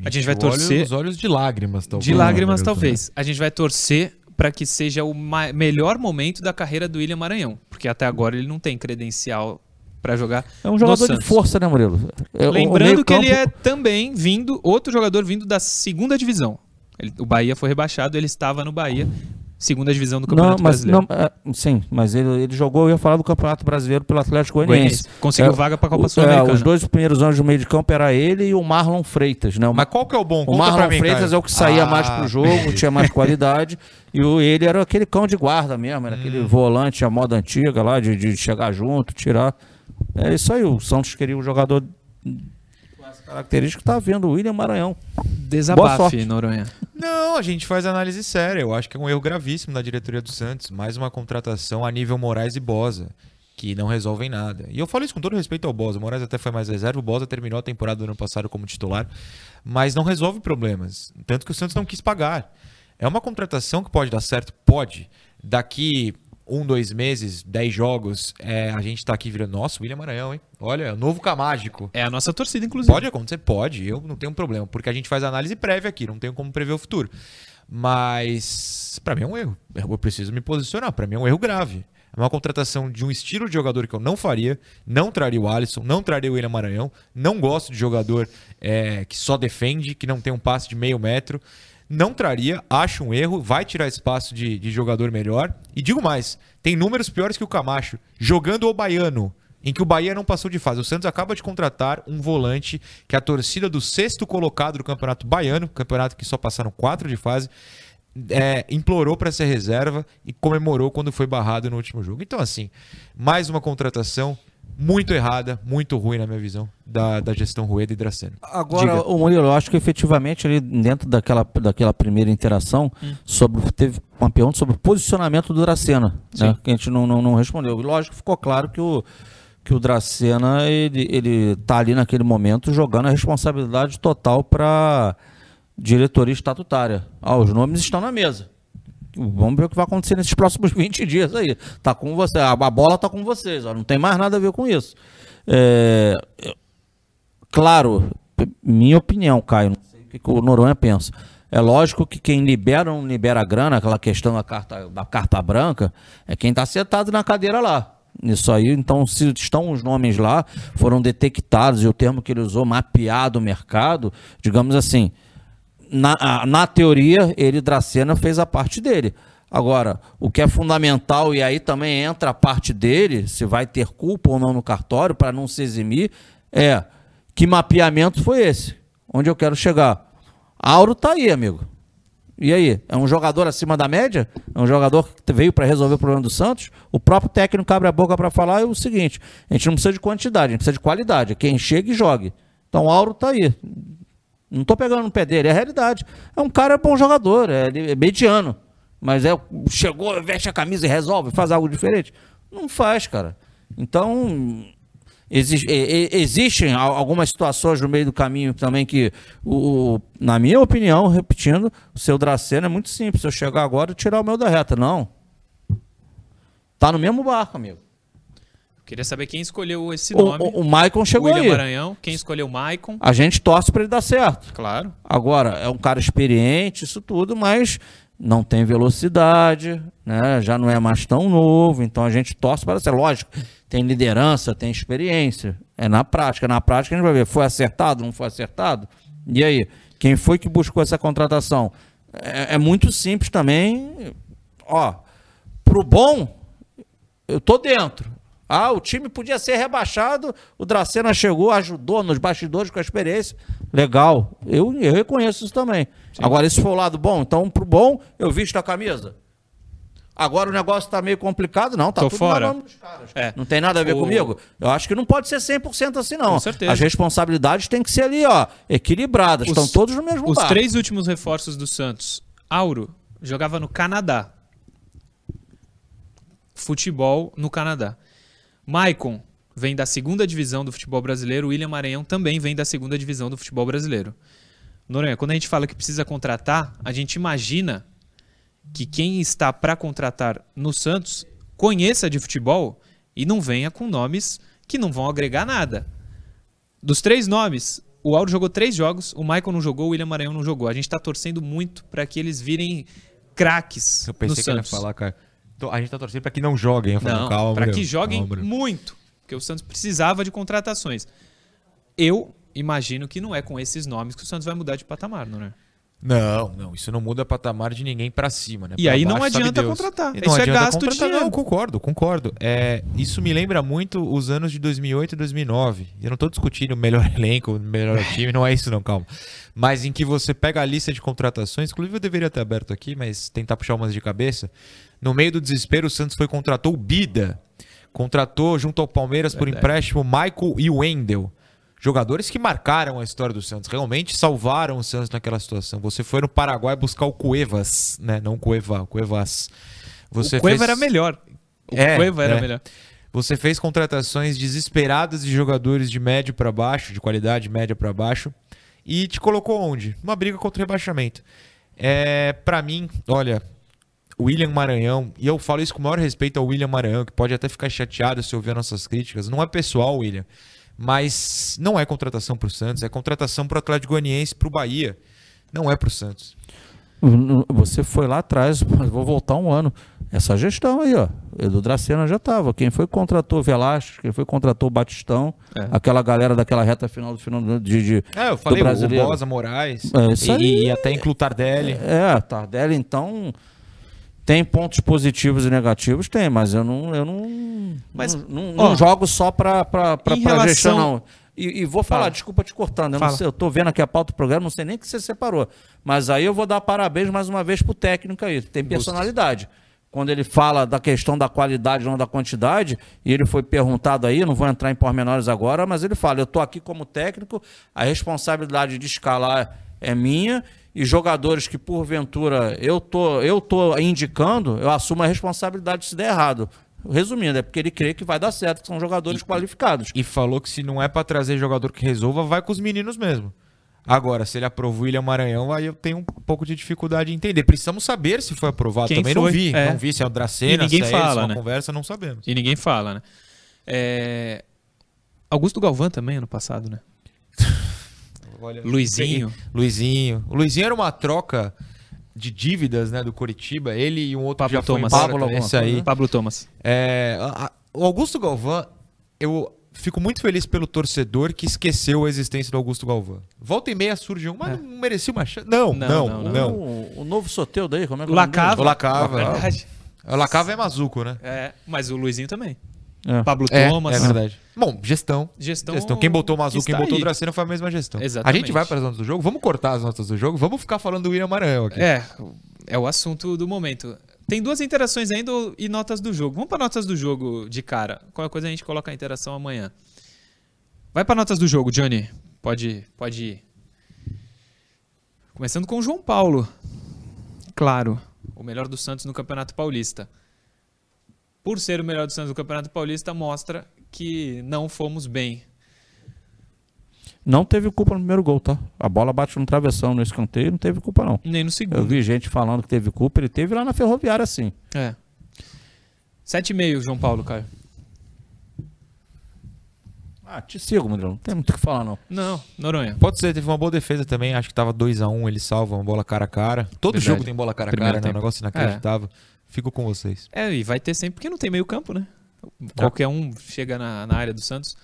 A gente vai torcer Os olhos de lágrimas, talvez. de lágrimas, talvez. A gente vai torcer para que seja o melhor momento da carreira do William Maranhão, porque até agora ele não tem credencial para jogar. É um no jogador de força, né, Murilo? É, o- o Lembrando que ele é também vindo, outro jogador vindo da segunda divisão. Ele- o Bahia foi rebaixado, ele estava no Bahia, segunda divisão do Não, Campeonato mas Brasileiro. não, é, sim, mas ele, ele jogou, eu ia falar do Campeonato Brasileiro pelo Atlético Goianiense. Conseguiu É, vaga pra Copa o- Sul-Americana. É, os dois primeiros anos do meio de campo era ele e o Marlon Freitas, né? O, Mas qual que é o bom? o Conta Marlon mim, Freitas Caio. é o que saía Ah. mais pro jogo, tinha mais qualidade, e o, ele era aquele cão de guarda mesmo, era aquele Hum. volante à moda antiga lá, de, de chegar junto, tirar. É isso aí, o Santos queria um jogador característica, tá vendo o William Maranhão. Desabafe. Noronha. Não, a gente faz análise séria. Eu acho que é um erro gravíssimo da diretoria do Santos. Mais uma contratação a nível Moraes e Bosa, que não resolvem nada. E eu falo isso com todo respeito ao Bosa. O Moraes até foi mais reserva, o Bosa terminou a temporada do ano passado como titular, mas não resolve problemas. Tanto que o Santos não quis pagar. É uma contratação que pode dar certo? Pode. Daqui um, dois meses, dez jogos, é, a gente tá aqui virando. Nossa, William Maranhão, hein? Olha, novo Camágico. É a nossa torcida, inclusive. Pode acontecer? Pode. Eu não tenho problema, porque a gente faz análise prévia aqui, não tenho como prever o futuro. Mas pra mim é um erro. Eu preciso me posicionar. Pra mim é um erro grave. É uma contratação de um estilo de jogador que eu não faria. Não traria o Alisson, não traria o William Maranhão. Não gosto de jogador é, que só defende, que não tem um passe de meio metro. Não traria, acho um erro, vai tirar espaço de, de jogador melhor. E digo mais, tem números piores que o Camacho, jogando o Baiano, em que o Bahia não passou de fase. O Santos acaba de contratar um volante que a torcida do sexto colocado do Campeonato Baiano, campeonato que só passaram quatro de fase, é, implorou para ser reserva e comemorou quando foi barrado no último jogo. Então, assim, mais uma contratação muito errada, muito ruim na minha visão, da, da gestão Rueda e Dracena. Agora, Diga. o Murilo, eu acho que efetivamente ali dentro daquela, daquela primeira interação, Hum. sobre, teve uma pergunta sobre o posicionamento do Dracena, né, que a gente não, não, não respondeu. E lógico, ficou claro que o, que o Dracena, ele, ele tá ali naquele momento jogando a responsabilidade total para diretoria estatutária. Ah, os nomes estão na mesa. Vamos ver o que vai acontecer nesses próximos 20 dias aí. Tá com você, a, bola tá com vocês, ó, não tem mais nada a ver com isso. É, claro, minha opinião, Caio, não sei o que, que o Noronha pensa. É lógico que quem libera ou não libera a grana, aquela questão da carta, da carta branca, é quem está sentado na cadeira lá. Isso aí, então, se estão os nomes lá, foram detectados, e o termo que ele usou, mapeado o mercado, digamos assim, na, na teoria, ele, Dracena, fez a parte dele. Agora, o que é fundamental, e aí também entra a parte dele, se vai ter culpa ou não no cartório, para não se eximir, é que mapeamento foi esse? Onde eu quero chegar? Auro tá aí, amigo. E aí? É um jogador acima da média? É um jogador que veio para resolver o problema do Santos? O próprio técnico abre a boca para falar é o seguinte: a gente não precisa de quantidade, a gente precisa de qualidade. É Quem chega e jogue. Então Auro tá aí. Não tô pegando no pé dele, é a realidade. É um cara bom jogador, é, é mediano. Mas é chegou, veste a camisa e resolve, faz algo diferente. Não faz, cara. Então, exi- existem al- algumas situações no meio do caminho também que, o- na minha opinião, repetindo, o seu Dracena é muito simples. Se eu chegar agora e tirar o meu da reta. Não. Tá no mesmo barco, amigo. Queria saber quem escolheu esse O, nome. o, o Maicon chegou William aí. Maranhão. Quem escolheu o Maicon. A gente torce para ele dar certo. Claro. Agora, é um cara experiente, isso tudo, mas não tem velocidade, né? já não é mais tão novo, então a gente torce para ser. Lógico, tem liderança, tem experiência. É na prática. Na prática a gente vai ver, foi acertado, não foi acertado? E aí, quem foi que buscou essa contratação? É, é muito simples também. Ó, pro bom, eu tô dentro. Ah, o time podia ser rebaixado, o Dracena chegou, ajudou nos bastidores com a experiência. Legal, eu, eu reconheço isso também. Agora, esse foi o lado bom, então pro bom, eu visto a camisa. Agora o negócio tá meio complicado, não, tá Tô tudo fora. dos caras. É. Não tem nada a ver O- comigo? Eu acho que não pode ser 100% assim, não. Com certeza. As responsabilidades têm que ser ali, ó, equilibradas. Os- Estão todos no mesmo Os barco. três últimos reforços do Santos. Auro jogava no Canadá. Futebol no Canadá. Maicon vem da segunda divisão do futebol brasileiro. William Maranhão também vem da segunda divisão do futebol brasileiro. Noronha, quando a gente fala que precisa contratar, a gente imagina que quem está para contratar no Santos conheça de futebol e não venha com nomes que não vão agregar nada. Dos três nomes, o Auro jogou três jogos, o Michael não jogou, o William Maranhão não jogou. A gente tá torcendo muito para que eles virem craques Eu no pensei que ele ia Santos. falar, cara. A gente tá torcendo pra que não joguem. Eu falei, Não, calma, para que joguem calma, muito, porque o Santos precisava de contratações. Eu imagino que não é com esses nomes que o Santos vai mudar de patamar, não é? Não, não, isso não muda patamar de ninguém pra cima, né? E Pra aí não baixo, sabe adianta contratar. E Isso não é adianta gasto de contratar, dinheiro. Não, concordo, concordo. É, isso me lembra muito os anos de 2008 e 2009. Eu não tô discutindo o melhor elenco, o melhor time, não é isso não, calma. Mas em que você pega a lista de contratações, inclusive eu deveria ter aberto aqui, mas tentar puxar umas de cabeça. No meio do desespero, o Santos foi contratou o Bida. Contratou junto ao Palmeiras por Verdade. empréstimo Michael e Wendel. Jogadores que marcaram a história do Santos, realmente salvaram o Santos naquela situação. Você foi no Paraguai buscar o Cuevas, né? Não o Cueva, o Cuevas. Você o Cueva fez- era melhor. O É, Cueva era é. melhor. Você fez contratações desesperadas de jogadores de médio pra baixo, de qualidade média pra baixo, e te colocou onde? Uma briga contra o rebaixamento. É, para mim, olha, William Maranhão, e eu falo isso com o maior respeito ao William Maranhão, que pode até ficar chateado se ouvir nossas críticas. Não é pessoal, William, mas não é contratação pro Santos, é contratação pro Atlético Goianiense, pro Bahia. Não é pro Santos. Você foi lá atrás, mas vou voltar um ano. Essa gestão aí, ó. Edu Dracena já estava. Quem foi contratou o Velasquez, quem foi contratou o Batistão, É. aquela galera daquela reta final do final do- de, de É, eu falei do brasileiro. o Bosa Moraes, É, e, e até inclui o Tardelli. É, Tardelli, então. Tem pontos positivos e negativos? Tem, mas eu não, eu não, Mas, não, não- ó, não jogo só para relação- gestão, não. E, e vou falar, Fala. desculpa te cortando, eu, não Fala. sei, eu tô vendo aqui a pauta do programa, não sei nem que você separou. Mas aí eu vou dar parabéns mais uma vez pro técnico aí, tem personalidade. Quando ele fala da questão da qualidade, não da quantidade, e ele foi perguntado aí, não vou entrar em pormenores agora, mas ele fala: eu tô aqui como técnico, a responsabilidade de escalar é minha, e jogadores que porventura eu tô, eu tô indicando, eu assumo a responsabilidade se der errado. Resumindo, é porque ele crê que vai dar certo, que são jogadores qualificados. E falou que se não é pra trazer jogador que resolva, vai com os meninos mesmo. Agora, se ele aprovou o William Maranhão, aí eu tenho um pouco de dificuldade em entender. Precisamos saber se foi aprovado. Quem Também não foi, vi. é. Não vi se é o Dracena, E ninguém se é fala, eles, uma né? conversa, não sabemos. E ninguém fala, né? É, Augusto Galvão também, ano passado, né? Olha, Luizinho. Luizinho. O Luizinho era uma troca de dívidas, né, do Coritiba. Ele e um outro Pablo já foi Thomas. embora Pablo esse aí. Pablo Thomas. É, a- a- o Augusto Galvão, eu fico muito feliz pelo torcedor que esqueceu a existência do Augusto Galvão. Volta e meia surge um, mas não merecia uma chance. Não, Não, não, não, não. não. O, o novo Soteudo aí, como é que é? Lacava. O Lacava. O Lacava é Mazuco, né? É, mas o Luizinho também. É. Pablo É, Thomas. é verdade. Bom, gestão. Gestão, Gestão. Quem botou o que quem botou o aí. Dracena foi a mesma gestão. Exatamente. A gente vai para as notas do jogo. Vamos cortar as notas do jogo. Vamos ficar falando do William Maranhão aqui. É, é o assunto do momento. Tem duas interações ainda e notas do jogo. Vamos para notas do jogo de cara. Qualquer coisa a gente coloca a interação amanhã. Vai para notas do jogo, Johnny. Pode, pode ir. Começando com o João Paulo. Claro, o melhor do Santos no Campeonato Paulista. Por ser o melhor do Santos no Campeonato Paulista, mostra que não fomos bem. Não teve culpa no primeiro gol, tá? A bola bate no travessão no escanteio, não teve culpa não. Nem no Eu segundo. vi gente falando que teve culpa, ele teve lá na ferroviária sim. É. 7,5, João Paulo, Caio. Ah, te sigo, Murilo, não tem muito o que falar não. Não, Noronha. Pode ser, teve uma boa defesa também. Acho que tava 2x1, ele salva uma bola cara a cara. Todo Verdade. jogo tem bola cara a Primeiro cara, né? Um tempo. negócio inacreditável. Fico com vocês. É, e vai ter sempre, porque não tem meio campo, né? Qualquer um chega na, na área do Santos.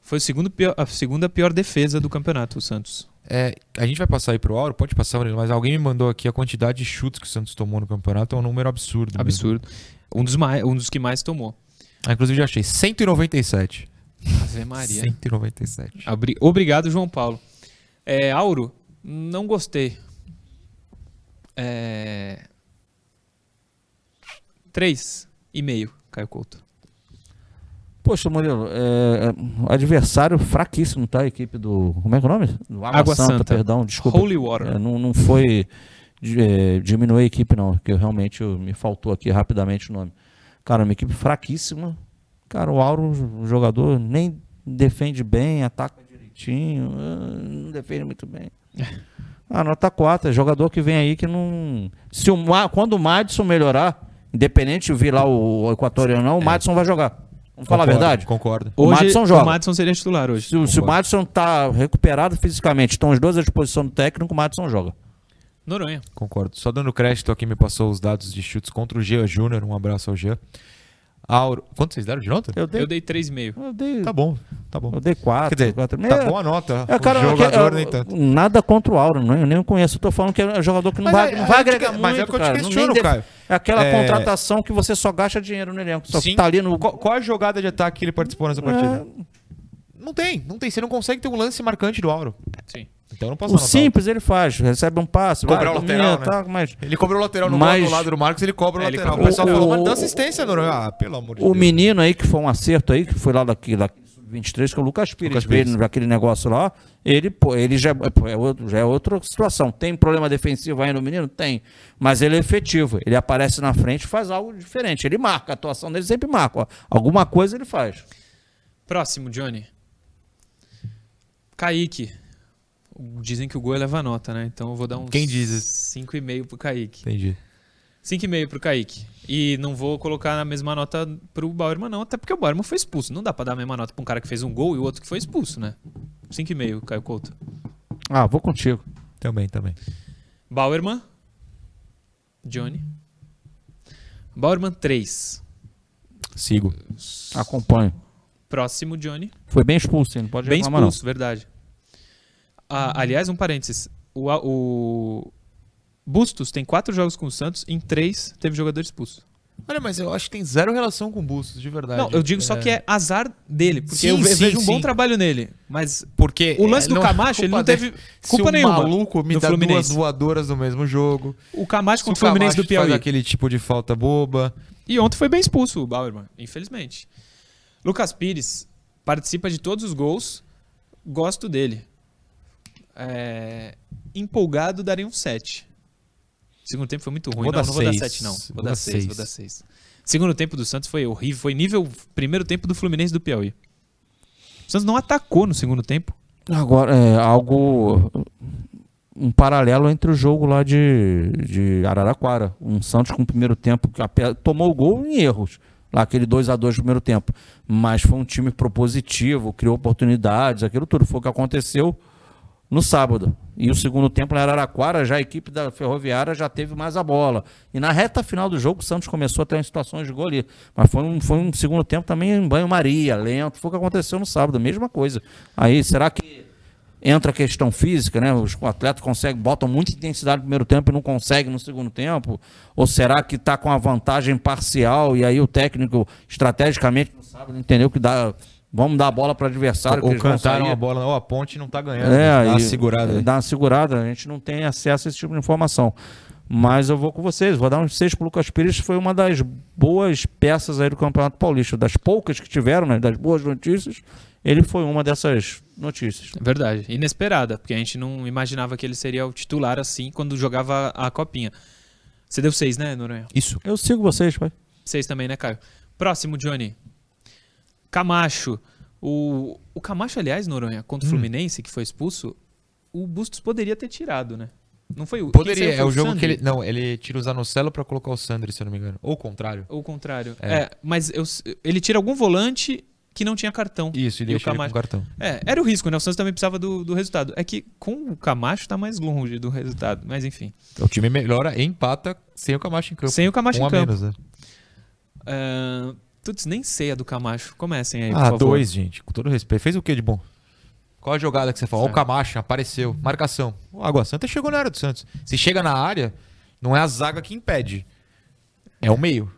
Foi o segundo pior- a segunda pior defesa do campeonato, o Santos. É, a gente vai passar aí pro Auro, pode passar, mas alguém me mandou aqui a quantidade de chutes que o Santos tomou no campeonato. É um número absurdo. mesmo. Absurdo. Um dos, mais, um dos que mais tomou. Ah, inclusive já achei. 197. Ave Maria. 197. Abri- Obrigado, João Paulo. É, Auro, não gostei. É... Três e meio, Caio Couto. Poxa, Murilo, é, é, adversário fraquíssimo, tá? A equipe do. Como é que é o nome? Do Água, Água Santa, Santa. perdão, desculpa. Holy Water. É, não, não foi é, diminuir a equipe, não, porque realmente eu- me faltou aqui rapidamente o nome. Cara, uma equipe fraquíssima. Cara, o Auro, o jogador, nem defende bem, ataca direitinho, ah, não defende muito bem. Ah, nota 4, é jogador que vem aí que não. Se o, quando o Madison melhorar, independente de vir lá o, o equatoriano, não, o Madison vai jogar. Vamos falar a Concordo, verdade? Concordo. O Hoje, Madison joga. O Madison seria titular hoje. Se, o- se o Madison tá recuperado fisicamente, estão os dois à disposição do técnico, o Madison joga. Noronha. Concordo. Só dando crédito aqui, me passou os dados de chutes contra o Jean Júnior. Um abraço ao Jean. Auro. Quanto vocês deram de nota? Eu dei, Eu dei três e meio. eu dei, Tá bom, tá bom. eu dei quatro. Quer dizer, quatro. tá É, boa a nota. É, cara, jogador é, nem tanto. Nada contra o Auro, não, eu nem conheço. Eu tô falando que é um jogador que não Mas vai, é- não vai é que- agregar mas é muito, o que eu te cara. Questiono, Caio. É aquela É- contratação que você só gasta dinheiro no elenco. Só Sim. tá ali no... Qual, qual a jogada de ataque que ele participou nessa partida? É, Não tem, não tem. Você não consegue ter um lance marcante do Auro. Sim. Então não posso o simples ele faz, recebe um passe, Cobrar vai, o lateral, domina, né? tá, mas Ele cobrou o lateral no Mas- lado do Marcos, ele cobra o É, ele lateral. cobra. O pessoal O- falou, o- mas dá assistência, Noronha. Ah, pelo amor de o Deus. menino aí que foi um acerto aí, que foi lá daqui, lá 23, que é o Lucas Pires, Lucas veio Pires. naquele negócio lá, ele, pô, ele já, pô, é outro, já é outra situação. Tem problema defensivo aí no menino? Tem. Mas ele é efetivo. Ele aparece na frente e faz algo diferente. Ele marca, a atuação dele sempre marca. ó. Alguma coisa ele faz. Próximo, Johnny. Kaique. Dizem que o gol leva nota, né? Então eu vou dar uns Quem diz isso? 5,5 pro Kaique. Entendi. 5,5 pro Kaique. E não vou colocar na mesma nota pro Bauerman, não, até porque o Bauerman foi expulso. Não dá pra dar a mesma nota pra um cara que fez um gol e o outro que foi expulso, né? 5,5, Caio Couto. Ah, vou contigo. Também, também. Bauerman. Johnny. Bauerman 3. Sigo. Acompanho. Próximo, Johnny. Foi bem expulso, hein? não pode Bem reclamar não. expulso, verdade. Ah, aliás, um parênteses. O, o Bustos tem quatro jogos com o Santos, em três teve jogador expulso. Olha, mas eu acho que tem zero relação com o Bustos, de verdade. Não, eu digo só que é azar dele, porque Sim, eu ve- sim, vejo um bom sim. trabalho nele. Mas Porque o lance é, do Camacho, ele culpa não teve culpa Se o nenhuma. maluco me dá Fluminense. duas voadoras no mesmo jogo. O Camacho contra o Fluminense do Camacho faz Piauí. aquele tipo de falta boba. E ontem foi bem expulso o Bauerman, infelizmente. Lucas Pires participa de todos os gols. Gosto dele. É, Empolgado, daria um 7. Segundo tempo foi muito ruim. Vou não, dar não vou dar seis. 7, não. Vou, Vou dar dar 6, seis. vou dar 6. Segundo tempo do Santos foi horrível. Foi nível primeiro tempo do Fluminense do Piauí. O Santos não atacou no segundo tempo. Agora, é algo. Um paralelo entre o jogo lá de, de Araraquara. Um Santos com o primeiro tempo que tomou o gol em erros. Lá aquele 2 a 2 no primeiro tempo. Mas foi um time propositivo, criou oportunidades, aquilo tudo. Foi o que aconteceu no sábado. E o segundo tempo na Araraquara, já a equipe da Ferroviária já teve mais a bola. E na reta final do jogo, o Santos começou a ter situações de gol ali. Mas foi um, foi um segundo tempo também em banho-maria, lento. Foi o que aconteceu no sábado, mesma coisa. Aí, será que entra a questão física, né? Os atletas conseguem, botam muita intensidade no primeiro tempo e não conseguem no segundo tempo? Ou será que está com a vantagem parcial e aí o técnico, estrategicamente, no sábado, entendeu que dá. Vamos dar a bola para o adversário. que Ou cantaram a bola, ou a ponte não tá ganhando. É, dá uma segurada. aí. Dá uma segurada, a gente não tem acesso a esse tipo de informação. Mas eu vou com vocês, vou dar uns seis pro Lucas Pires, foi uma das boas peças aí do Campeonato Paulista. Das poucas que tiveram, né, das boas notícias, ele foi uma dessas notícias. É verdade. Inesperada, porque a gente não imaginava que ele seria o titular assim quando jogava a copinha. Você deu 6, né, Noronha? Isso. Eu sigo vocês, pai. 6 também, né, Caio? Próximo, Johnny. Camacho. O, o Camacho, aliás, Noronha, contra o Hum. Fluminense, que foi expulso, o Bustos poderia ter tirado, né? Não foi o. Poderia, é foi o jogo Sandri? que ele. Não, ele tira o Zanocelo pra colocar o Sandri, se eu não me engano. Ou o contrário. Ou o contrário. É. É, mas eu- ele tira algum volante que não tinha cartão. Isso, e o deixa ele com Camacho- o cartão. É, era o risco, né? O Santos também precisava do, do resultado. É que com o Camacho tá mais longe do resultado, mas enfim. O time melhora e empata sem o Camacho em campo. Sem o Camacho um em a campo. menos, né? Ah, Tuts, nem sei a do Camacho. Comecem aí, por Ah, favor. dois, gente. Com todo respeito. Fez o que de bom? Qual a jogada que você falou? Ó, o. Camacho, apareceu. Marcação. O Água Santa chegou na área do Santos. Se chega na área, não é a zaga que impede. É o meio.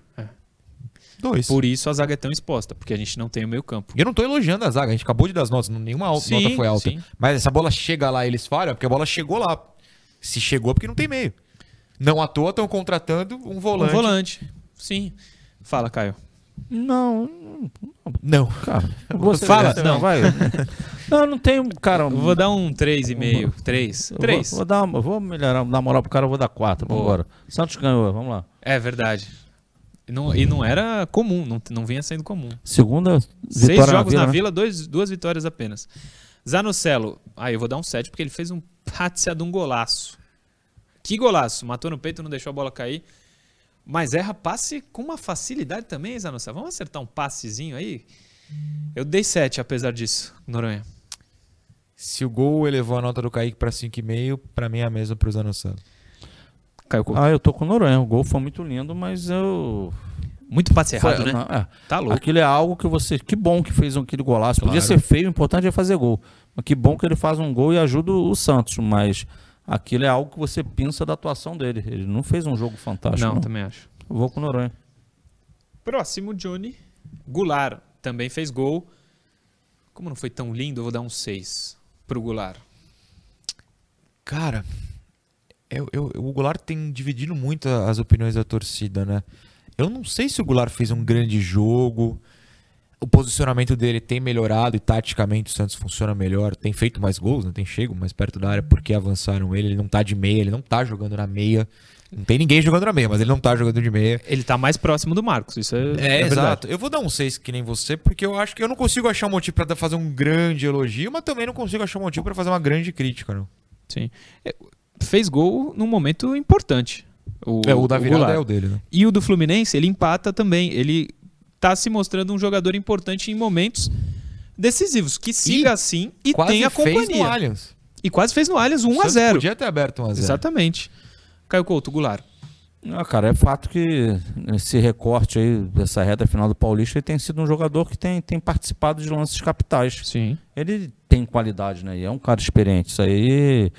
Dois. Por isso a zaga é tão exposta, porque a gente não tem o meio campo. E eu não tô elogiando a zaga, a gente acabou de dar as notas, não- nenhuma alta, Sim, nota foi alta. sim. Mas essa bola chega lá e eles falham, é porque a bola chegou lá. Se chegou é porque não tem meio. Não à toa estão contratando um volante. Um volante. Sim. Fala, Caio. Não, Não. cara. Você Fala, você não. vai. Não, não tem, cara. Eu vou dar um 3,5. 3. eu 3. Vou, vou dar, uma- vou melhorar, dar moral pro cara, eu vou dar 4. Vamos embora. Santos ganhou, vamos lá. É verdade. E não, e não era comum, não, não vinha sendo comum. Segunda Seis jogos na né? Vila, dois, duas vitórias apenas. Zanocelo, aí eu vou dar um 7 porque ele fez um pátia de um golaço. Que golaço, matou no peito, não deixou a bola cair. Mas erra passe com uma facilidade também, Zanocelo. Vamos acertar um passezinho aí? Eu dei 7 apesar disso, Noronha. Se o gol elevou a nota do Kaique pra 5,5, pra mim é a mesma pro Zanocelo. Caio Couto. Ah, eu tô com o Noronha. O gol foi muito lindo, mas eu. Muito passe errado, Foi- né? não, é. Tá louco. Aquilo é algo que você. Que bom que fez aquele golaço. Podia Claro. ser feio, o importante é fazer gol. Mas que bom que ele faz um gol e ajuda o Santos. Mas aquilo é algo que você pensa da atuação dele. Ele não fez um jogo fantástico. Não, Não, também acho. Eu vou com o Noronha. Próximo, Johnny. Goulart também fez gol. Como não foi tão lindo, eu vou dar um 6 pro Goulart. Cara, eu, eu- o Goulart tem dividido muito as opiniões da torcida, né? Eu não sei se o Goulart fez um grande jogo. O posicionamento dele tem melhorado e taticamente o Santos funciona melhor. Tem feito mais gols, né? Tem chego mais perto da área porque avançaram ele. Ele não tá de meia, ele não tá jogando na meia. Não tem ninguém jogando na meia, mas ele não tá jogando de meia. Ele tá mais próximo do Marcos, isso é, É, é exato. Eu vou dar um 6 que nem você, porque eu acho que eu não consigo achar um motivo pra dar- fazer um grande elogio, mas também não consigo achar um motivo pra fazer uma grande crítica, não. Sim. É, Fez gol num momento importante. O, É, o da virada Goulart. é o dele, né? E o do Fluminense, ele empata também. Ele tá se mostrando um jogador importante em momentos decisivos. Que siga assim e Quase tenha fez companhia. no Allianz. E quase fez no Allianz 1 O a Santos 0 Podia ter aberto 1 a 0 Exatamente. Caio Couto, Goulart. Ah, cara, é fato que esse recorte aí, dessa reta final do Paulista, ele tem sido um jogador que tem, tem participado de lances capitais. Sim. Ele tem qualidade, né? E é um cara experiente. Isso aí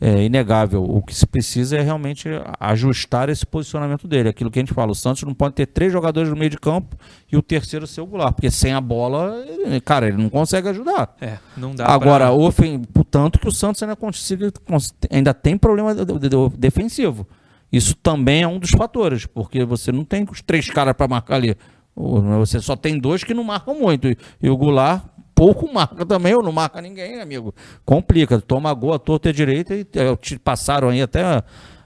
é inegável. O que se precisa é realmente ajustar esse posicionamento dele. Aquilo que a gente fala, o Santos não pode ter três jogadores no meio de campo e o terceiro ser o Goulart, porque sem a bola, ele- cara, ele não consegue ajudar. É, não dá Agora, pra... ofen... portanto que o Santos ainda consiga, cons- ainda tem problema de- de- de- defensivo. Isso também é um dos fatores, porque você não tem os três caras para marcar ali. Você só tem dois que não marcam muito. E, e o Goulart pouco marca também, ou não marca ninguém, amigo. Complica. Toma gol à torta e à direita e é, te passaram aí até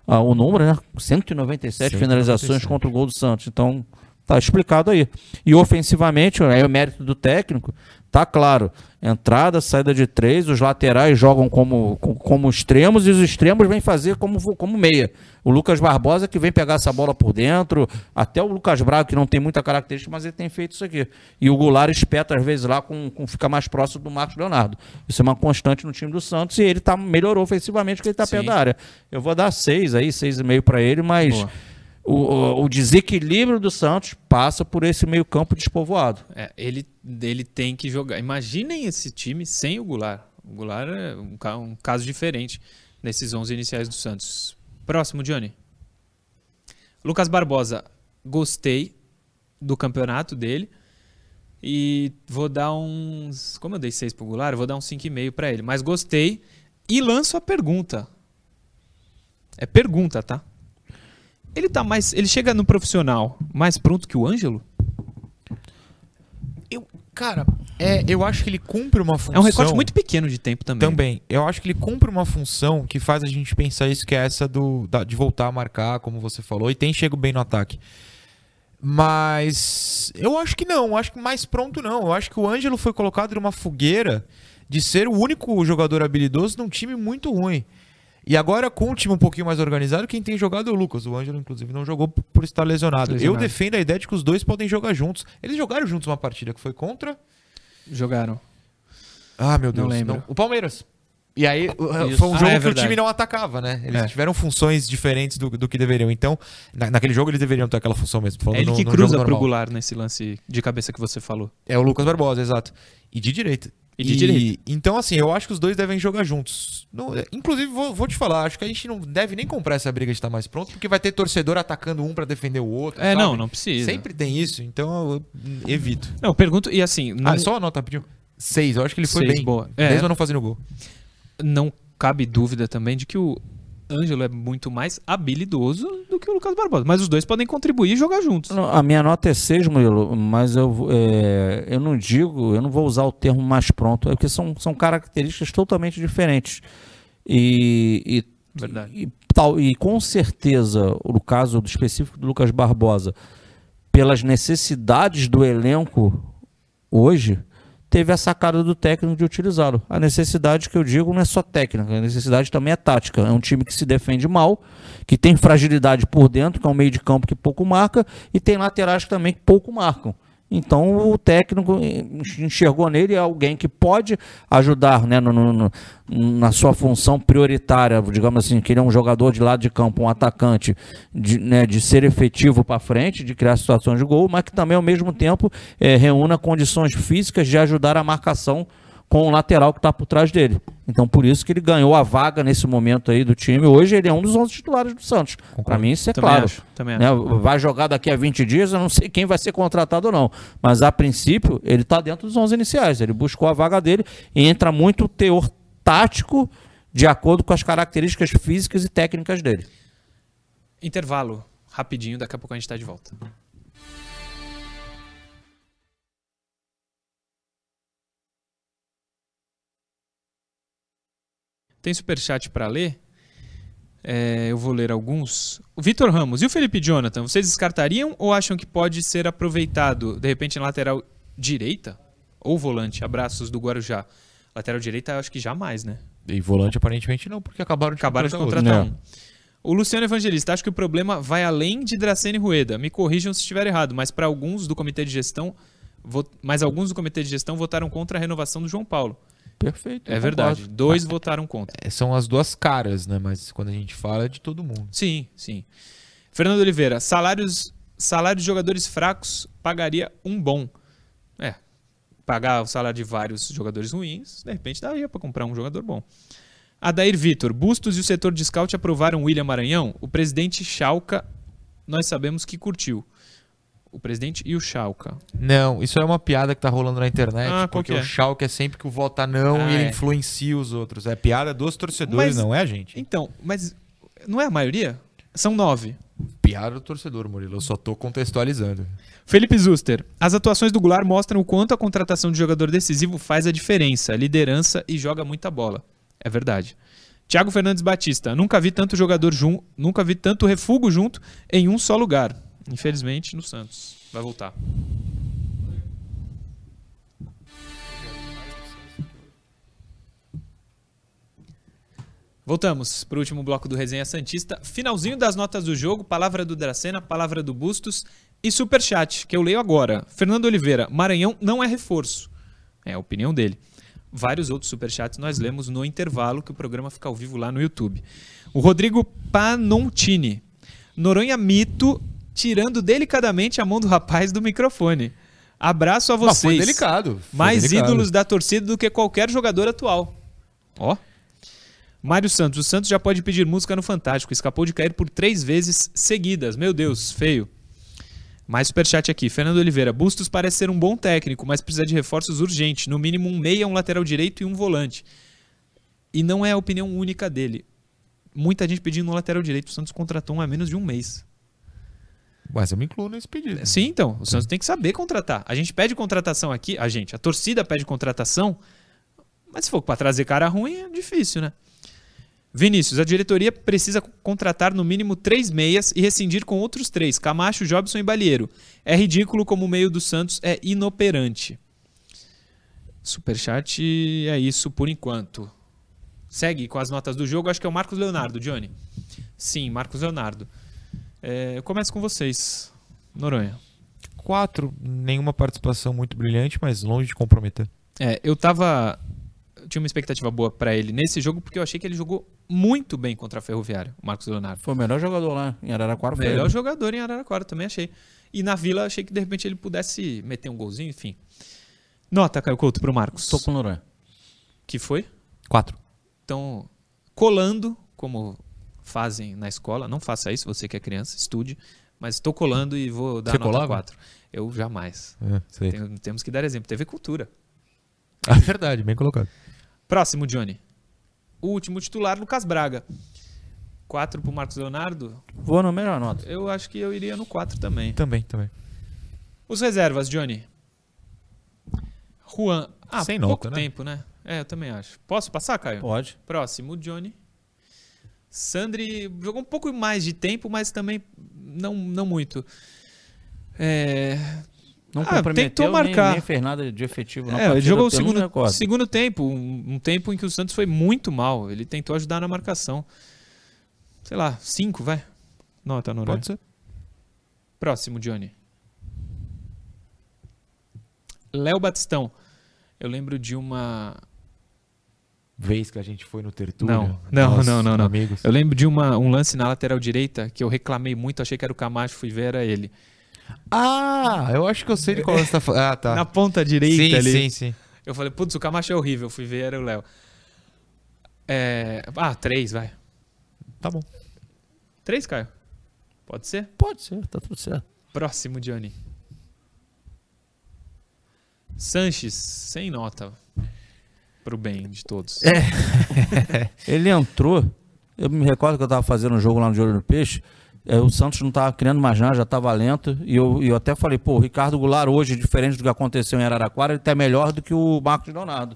ah, o número, né? 197 finalizações 197. contra o gol do Santos. Então, tá explicado aí. E ofensivamente, é o mérito do técnico, tá claro. Entrada, saída de três, os laterais jogam como, co- como extremos e os extremos vêm fazer como, como meia. O Lucas Barbosa que vem pegar essa bola por dentro, até o Lucas Braga, que não tem muita característica, mas ele tem feito isso aqui. E o Goulart espeta às vezes lá com, com fica mais próximo do Marcos Leonardo. Isso é uma constante no time do Santos e ele tá, melhorou ofensivamente porque ele tá Sim. perto da área. Eu vou dar seis aí, seis e meio para ele, mas Boa. O, o- desequilíbrio do Santos passa por esse meio campo despovoado. É, ele, ele tem que jogar. Imaginem esse time sem o Goulart. O Goulart é um, um caso diferente nesses 11 iniciais do Santos. Próximo, Johnny. Lucas Barbosa. Gostei do campeonato dele. E vou dar uns. Como eu dei 6 pro Goulart, vou dar uns 5,5 para ele. Mas gostei. E lanço a pergunta. É pergunta, tá? Ele tá mais. Ele chega no profissional mais pronto que o Ângelo? Eu, cara, é, eu acho que ele cumpre uma função. É um recorte muito pequeno de tempo também. Também. Eu acho que ele cumpre uma função que faz a gente pensar isso, que é essa do, da- de voltar a marcar, como você falou, e tem chego bem no ataque. Mas eu acho que não, eu acho que mais pronto não. Eu acho que o Ângelo foi colocado numa fogueira de ser o único jogador habilidoso num time muito ruim. E agora, com o time um pouquinho mais organizado, quem tem jogado é o Lucas. O Ângelo, inclusive, não jogou por estar lesionado. Lesionado. Eu defendo a ideia de que os dois podem jogar juntos. Eles jogaram juntos uma partida que foi contra. Jogaram. Ah, meu Não Deus. lembro. O Palmeiras. E aí uh, Isso. foi um Ah, jogo é que o time não atacava, né? Eles É. tiveram funções diferentes do, do que deveriam. Então, na- naquele jogo eles deveriam ter aquela função mesmo. É ele no- que cruza pro. Goulart nesse lance de cabeça que você falou. É o Lucas Barbosa, exato. E de direita. E de direita. Então, assim, eu acho que os dois devem jogar juntos. Não- é, inclusive, vou, vou te falar, acho que a gente não deve nem comprar essa briga de estar mais pronto, porque vai ter torcedor atacando um pra defender o outro. É, sabe? não, não precisa. Sempre tem isso, então eu evito. Não, eu pergunto, e assim, não, Ah, só a nota rapidinho. Seis, eu acho que ele foi Seis, bem. boa. É. Mesmo não fazendo gol. não cabe dúvida também de que o Ângelo é muito mais habilidoso do que o Lucas Barbosa. Mas os dois podem contribuir e jogar juntos. Não, A minha nota é 6, Murilo, mas eu, é, eu não digo, eu não vou usar o termo mais pronto, é porque são, são características totalmente diferentes. E, e, Verdade. e, tal, e com certeza, no caso do específico do Lucas Barbosa, pelas necessidades do elenco hoje, teve a sacada do técnico de utilizá-lo. A necessidade que eu digo não é só técnica, a necessidade também é tática. É um time que se defende mal, que tem fragilidade por dentro, que é um meio de campo que pouco marca, e tem laterais também que pouco marcam. Então o técnico enxergou nele alguém que pode ajudar né, no- no- na sua função prioritária, digamos assim, que ele é um jogador de lado de campo, um atacante, de, né, de ser efetivo para frente, de criar situações de gol, mas que também ao mesmo tempo eh, reúna condições físicas de ajudar a marcação com o lateral que está por trás dele. Então por isso que ele ganhou a vaga nesse momento aí do time. Hoje ele é um dos 11 titulares do Santos. Para mim isso é Também claro. acho, também Né, acho. vai jogar daqui a 20 dias, eu não sei quem vai ser contratado ou não. Mas a princípio, ele está dentro dos 11 iniciais. Ele buscou a vaga dele e entra muito o teor tático de acordo com as características físicas e técnicas dele. Intervalo, rapidinho, daqui a pouco a gente está de volta. Tem superchat para ler? É, eu vou ler alguns. O Vitor Ramos e o Felipe Jonathan, vocês descartariam ou acham que pode ser aproveitado, de repente, na lateral direita? Ou volante? Abraços do Guarujá. Lateral direita, acho que jamais, né? E volante aparentemente não, porque acabaram de Acabaram de contratar contratar um. O Luciano Evangelista, acho que o problema vai além de Dracena e Rueda. Me corrijam se estiver errado, mas para alguns do comitê de gestão, mas alguns do comitê de gestão votaram contra a renovação do João Paulo. Perfeito. É verdade. concordo. Dois votaram contra. É, São as duas caras, né? Mas quando a gente fala é de todo mundo. Sim, sim. Fernando Oliveira, salários, salários de jogadores fracos pagaria um bom. É, pagar o salário de vários jogadores ruins, de repente daria para comprar um jogador bom. Adair Vitor, Bustos e o setor de scout aprovaram William Maranhão. O presidente Chalca, nós sabemos que curtiu. O presidente e o Chalca. Não, isso é uma piada que tá rolando na internet, Ah, porque que é? o Schalke é sempre que o vota não Ah, e ele é. influencia os outros. É piada dos torcedores, Mas- não é a gente. Então, mas não é a maioria? São nove. Piada do torcedor, Murilo. Eu só tô contextualizando. Felipe Zuster, as atuações do Goulart mostram o quanto a contratação de jogador decisivo faz a diferença, liderança e joga muita bola. É verdade. Thiago Fernandes Batista, nunca vi tanto jogador junto, nunca vi tanto refugo junto em um só lugar. Infelizmente, no Santos. Vai voltar. Voltamos para o último bloco do Resenha Santista. Finalzinho das notas do jogo, palavra do Dracena, palavra do Bustos e superchat, que eu leio agora. Fernando Oliveira, Maranhão não é reforço. É a opinião dele. Vários outros superchats nós lemos no intervalo, que o programa fica ao vivo lá no YouTube. O Rodrigo Panontini. Noronha Mito, tirando delicadamente a mão do rapaz do microfone. Abraço a Mas vocês. foi delicado. Foi Mais delicado. ídolos da torcida do que qualquer jogador atual. Ó. Mário Santos. O Santos já pode pedir música no Fantástico. Escapou de cair por três vezes seguidas. Meu Deus, feio. Mais superchat aqui. Fernando Oliveira. Bustos parece ser um bom técnico, mas precisa de reforços urgentes. No mínimo um meia, um lateral direito e um volante. E não é a opinião única dele. Muita gente pedindo um lateral direito. O Santos contratou um há menos de um mês. Mas eu me incluo nesse pedido. Sim, então. O Santos tem que saber contratar. A gente pede contratação aqui. A gente, a torcida pede contratação. Mas se for para trazer cara ruim, é difícil, né? Vinícius, a diretoria precisa contratar no mínimo três meias e rescindir com outros três: Camacho, Jobson e Balieiro. É ridículo como o meio do Santos é inoperante. Superchat é isso por enquanto. Segue com as notas do jogo, acho que é o Marcos Leonardo, Johnny. Sim, Marcos Leonardo. É, eu começo com vocês, Noronha. Quatro, nenhuma participação muito brilhante, mas longe de comprometer. É, eu tava. eu tinha uma expectativa boa pra ele nesse jogo, porque eu achei que ele jogou muito bem contra a Ferroviária, o Marcos Leonardo. Foi o melhor jogador lá em Araraquara. Foi Melhor ele. jogador em Araraquara, também achei. E na Vila, achei que de repente ele pudesse meter um golzinho, enfim. Nota, Caio Couto, pro Marcos. Tô com o Noronha. Que foi? Quatro. Então, colando, como fazem na escola, não faça isso, você que é criança, estude, mas estou colando e vou dar Você nota colava? 4. Eu jamais. É, sei. Tem- temos que dar exemplo. TV Cultura. Ah, verdade, bem colocado. Próximo, Johnny. O último titular, Lucas Braga. 4 pro Marcos Leonardo. Vou no melhor nota. Eu acho que eu iria no 4 também. Também, também. Os reservas, Johnny. Juan. Ah, Sem pouco nota, né? tempo, né? É, eu também acho. Posso passar, Caio? Pode. Próximo, Johnny. Sandri jogou um pouco mais de tempo, mas também não, não muito. É... Não Ah, comprometeu, tentou nem- marcar. Nem, fez nada de efetivo. na É, ele jogou o segundo, segundo tempo, um, um tempo em que o Santos foi muito mal. Ele tentou ajudar na marcação. Sei lá, cinco, vai. Nota, Noronha. Pode ser. Próximo, Johnny. Léo Batistão. Eu lembro de uma. Vez que a gente foi no Tertúlio. Não, não, não, não, não. Amigos. Eu lembro de uma, um lance na lateral direita que eu reclamei muito, achei que era o Camacho, fui ver, era ele. Ah, eu acho que eu sei de qual você tá falando. Ah, tá. Na ponta direita sim, ali. sim, sim. Eu falei, putz, o Camacho é horrível, fui ver, era o Léo. É... Ah, três, vai. Tá bom. Três, Caio? Pode ser? Pode ser, tá tudo certo. Próximo, Johnny. Sanches, sem nota. Pro bem de todos. É. Ele entrou. Eu me recordo que eu estava fazendo um jogo lá no Olho no Peixe. é, o Santos não estava criando mais nada, já estava lento. E eu, eu até falei, pô, o Ricardo Goulart hoje, diferente do que aconteceu em Araraquara, ele está melhor do que o Marcos Leonardo.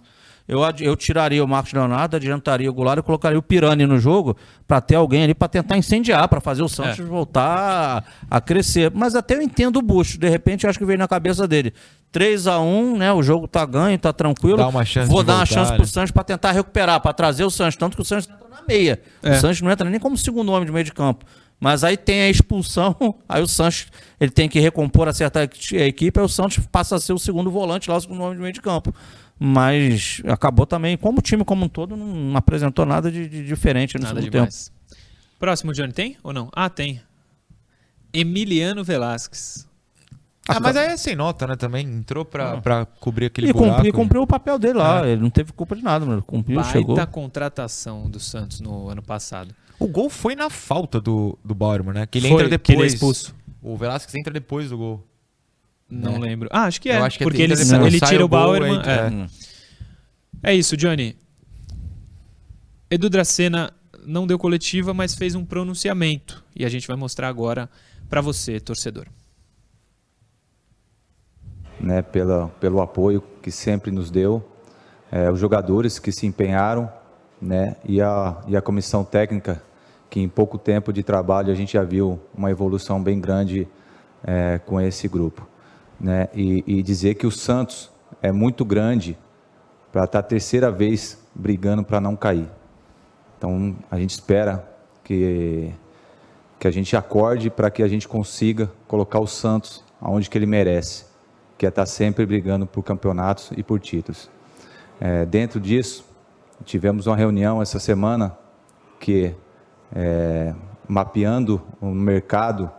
Eu, eu tiraria o Marcos Leonardo, adiantaria o Goulart e colocaria o Pirani no jogo para ter alguém ali para tentar incendiar, para fazer o Santos É. voltar a, a crescer. Mas até eu entendo o Busto. De repente, eu acho que veio na cabeça dele. 3 a 1 né? O jogo tá ganho, tá tranquilo. Dá uma chance Vou dar uma voltar, chance né? pro Santos para tentar recuperar, para trazer o Santos. Tanto que o Santos entra na meia. É. O Santos não entra nem como segundo homem de meio de campo. Mas aí tem a expulsão, aí o Santos ele tem que recompor, acertar a equi- a equipe, aí o Santos passa a ser o segundo volante lá, o segundo homem de meio de campo. Mas acabou também, como o time como um todo, não apresentou nada de, de diferente no Nada segundo demais. Próximo, Johnny, tem ou não? Ah, tem. Emiliano Velasquez. Ah, mas aí é sem nota, né? Também entrou pra, Ah. pra cobrir aquele tempo. E buraco. e cumpriu o papel dele lá, É. ele não teve culpa de nada, mano. cumpriu, Baita chegou. contratação do Santos no ano passado. O gol foi na falta do, do Bauerman, né? Que ele Foi, entra que ele é depois. expulso. O Velasquez entra depois do gol. Não Né? lembro. Ah, acho que é. Eu acho que é porque ele, ele sai tira o o gol, Bauerman. aí- é. é. É isso, Johnny. Edu Dracena não deu coletiva, mas fez um pronunciamento. E a gente vai mostrar agora pra você, torcedor. né, pela, pelo apoio que sempre nos deu, é, os jogadores que se empenharam né, e, a, e a comissão técnica, que em pouco tempo de trabalho a gente já viu uma evolução bem grande é, com esse grupo. Né, e, e dizer que o Santos é muito grande para estar a terceira vez brigando para não cair. Então a gente espera que, que a gente acorde para que a gente consiga colocar o Santos aonde que ele merece que é estar sempre brigando por campeonatos e por títulos. É, dentro disso, tivemos uma reunião essa semana que, é, mapeando o mercado,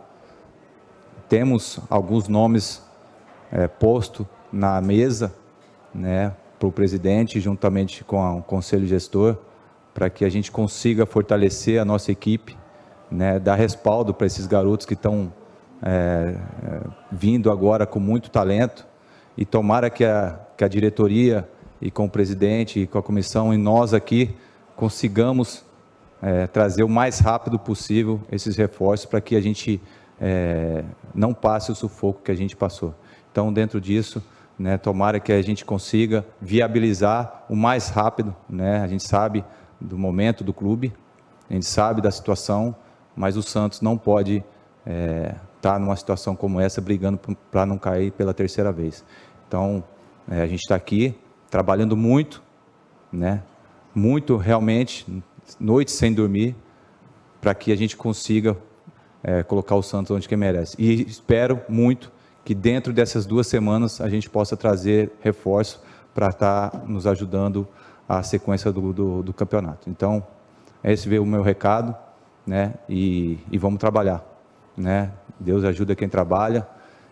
temos alguns nomes é, posto na mesa, né, para o presidente, juntamente com o conselho gestor, para que a gente consiga fortalecer a nossa equipe, né, dar respaldo para esses garotos que estão é, é, vindo agora com muito talento. E tomara que a, que a diretoria e com o presidente e com a comissão e nós aqui consigamos é, trazer o mais rápido possível esses reforços para que a gente é, não passe o sufoco que a gente passou. Então, dentro disso, né, tomara que a gente consiga viabilizar o mais rápido. Né, a gente sabe do momento do clube, a gente sabe da situação, mas o Santos não pode estar numa situação como essa brigando para não cair pela terceira vez. Então, é, a gente está aqui trabalhando muito, né? Muito realmente, noites sem dormir, para que a gente consiga é, colocar o Santos onde que merece. E espero muito que dentro dessas duas semanas a gente possa trazer reforço para estar nos ajudando a sequência do, do, do campeonato. Então, esse veio o meu recado, né? E, e vamos trabalhar, né? Deus ajuda quem trabalha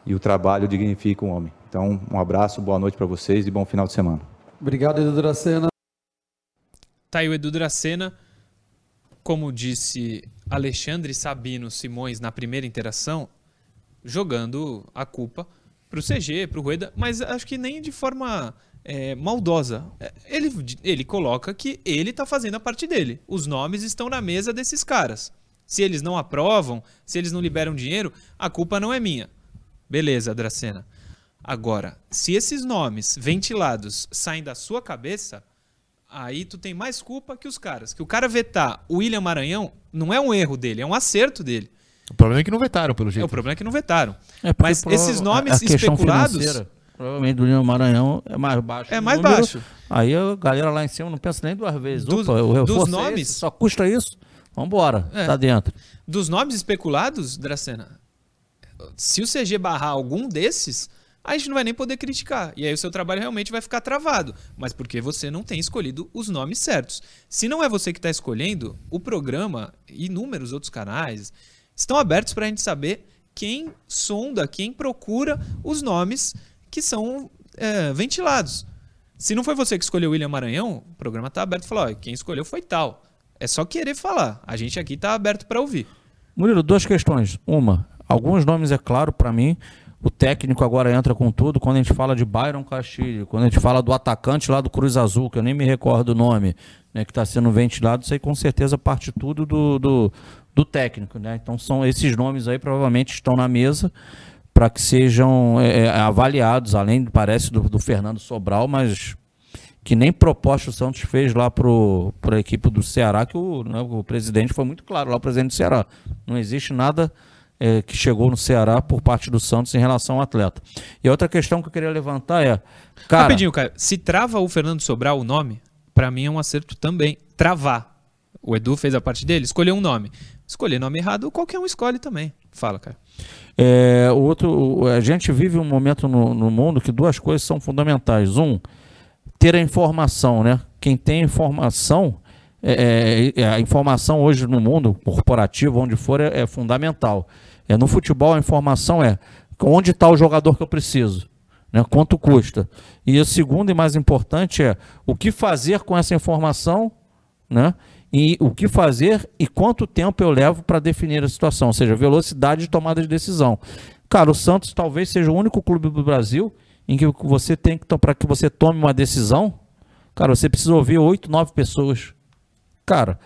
e o trabalho dignifica o homem. Então, um abraço, boa noite para vocês e bom final de semana. Obrigado, Edu Dracena. Tá aí o Edu Dracena, como disse Alexandre Sabino Simões na primeira interação, jogando a culpa pro CG, pro Rueda, mas acho que nem de forma é, maldosa. É, Ele, ele coloca que ele tá fazendo a parte dele. Os nomes estão na mesa desses caras. Se eles não aprovam, se eles não liberam dinheiro, a culpa não é minha. Beleza, Dracena. Agora, se esses nomes ventilados saem da sua cabeça, aí tu tem mais culpa que os caras. Que o cara vetar o William Maranhão não é um erro dele, é um acerto dele. O problema é que não vetaram, pelo É, jeito. o problema é que não vetaram. É Mas prova- esses nomes especulados. Provavelmente do Leão Maranhão é mais baixo. É mais número. baixo. Aí a galera lá em cima não pensa nem duas vezes. Dos- Opa, o reforço dos é nomes- esse, só custa isso? Vambora, É. tá dentro. Dos nomes especulados, Dracena, se o CG barrar algum desses, a gente não vai nem poder criticar. E aí o seu trabalho realmente vai ficar travado. Mas porque você não tem escolhido os nomes certos. Se não é você que está escolhendo, o programa e inúmeros outros canais estão abertos para a gente saber quem sonda, quem procura os nomes que são é, ventilados. Se não foi você que escolheu o William Maranhão, o programa está aberto e falou: ó, quem escolheu foi tal. É só querer falar. A gente aqui está aberto para ouvir. Murilo, duas questões. Uma, alguns nomes, é claro, para mim, o técnico agora entra com tudo. Quando a gente fala de Byron Castilho, quando a gente fala do atacante lá do Cruz Azul, que eu nem me recordo o nome, né, que está sendo ventilado, isso aí com certeza parte tudo do, do, do técnico. Né? Então, são esses nomes aí provavelmente estão na mesa para que sejam é, é, avaliados, além, parece, do, do Fernando Sobral, mas que nem proposta o Santos fez lá para a equipe do Ceará, que o, né, o presidente foi muito claro lá, o presidente do Ceará. Não existe nada é, que chegou no Ceará por parte do Santos em relação ao atleta. E outra questão que eu queria levantar é. Cara, Rapidinho, Caio. Se trava o Fernando Sobral o nome, pra mim é um acerto também. Travar. O Edu fez a parte dele, escolheu um nome. Escolher nome errado, qualquer um escolhe também. Fala, cara. É, o outro, a gente vive um momento no, no mundo que duas coisas são fundamentais. Um, ter a informação, né? Quem tem informação, é, é, a informação hoje no mundo corporativo, onde for, é, é fundamental. É, no futebol, a informação é onde está o jogador que eu preciso, né? quanto custa. E o segundo e mais importante é o que fazer com essa informação né? E o que fazer e quanto tempo eu levo para definir a situação, ou seja, velocidade de tomada de decisão. Cara, o Santos talvez seja o único clube do Brasil em que você tem que para que você tome uma decisão, cara, você precisa ouvir oito, nove pessoas. Cara,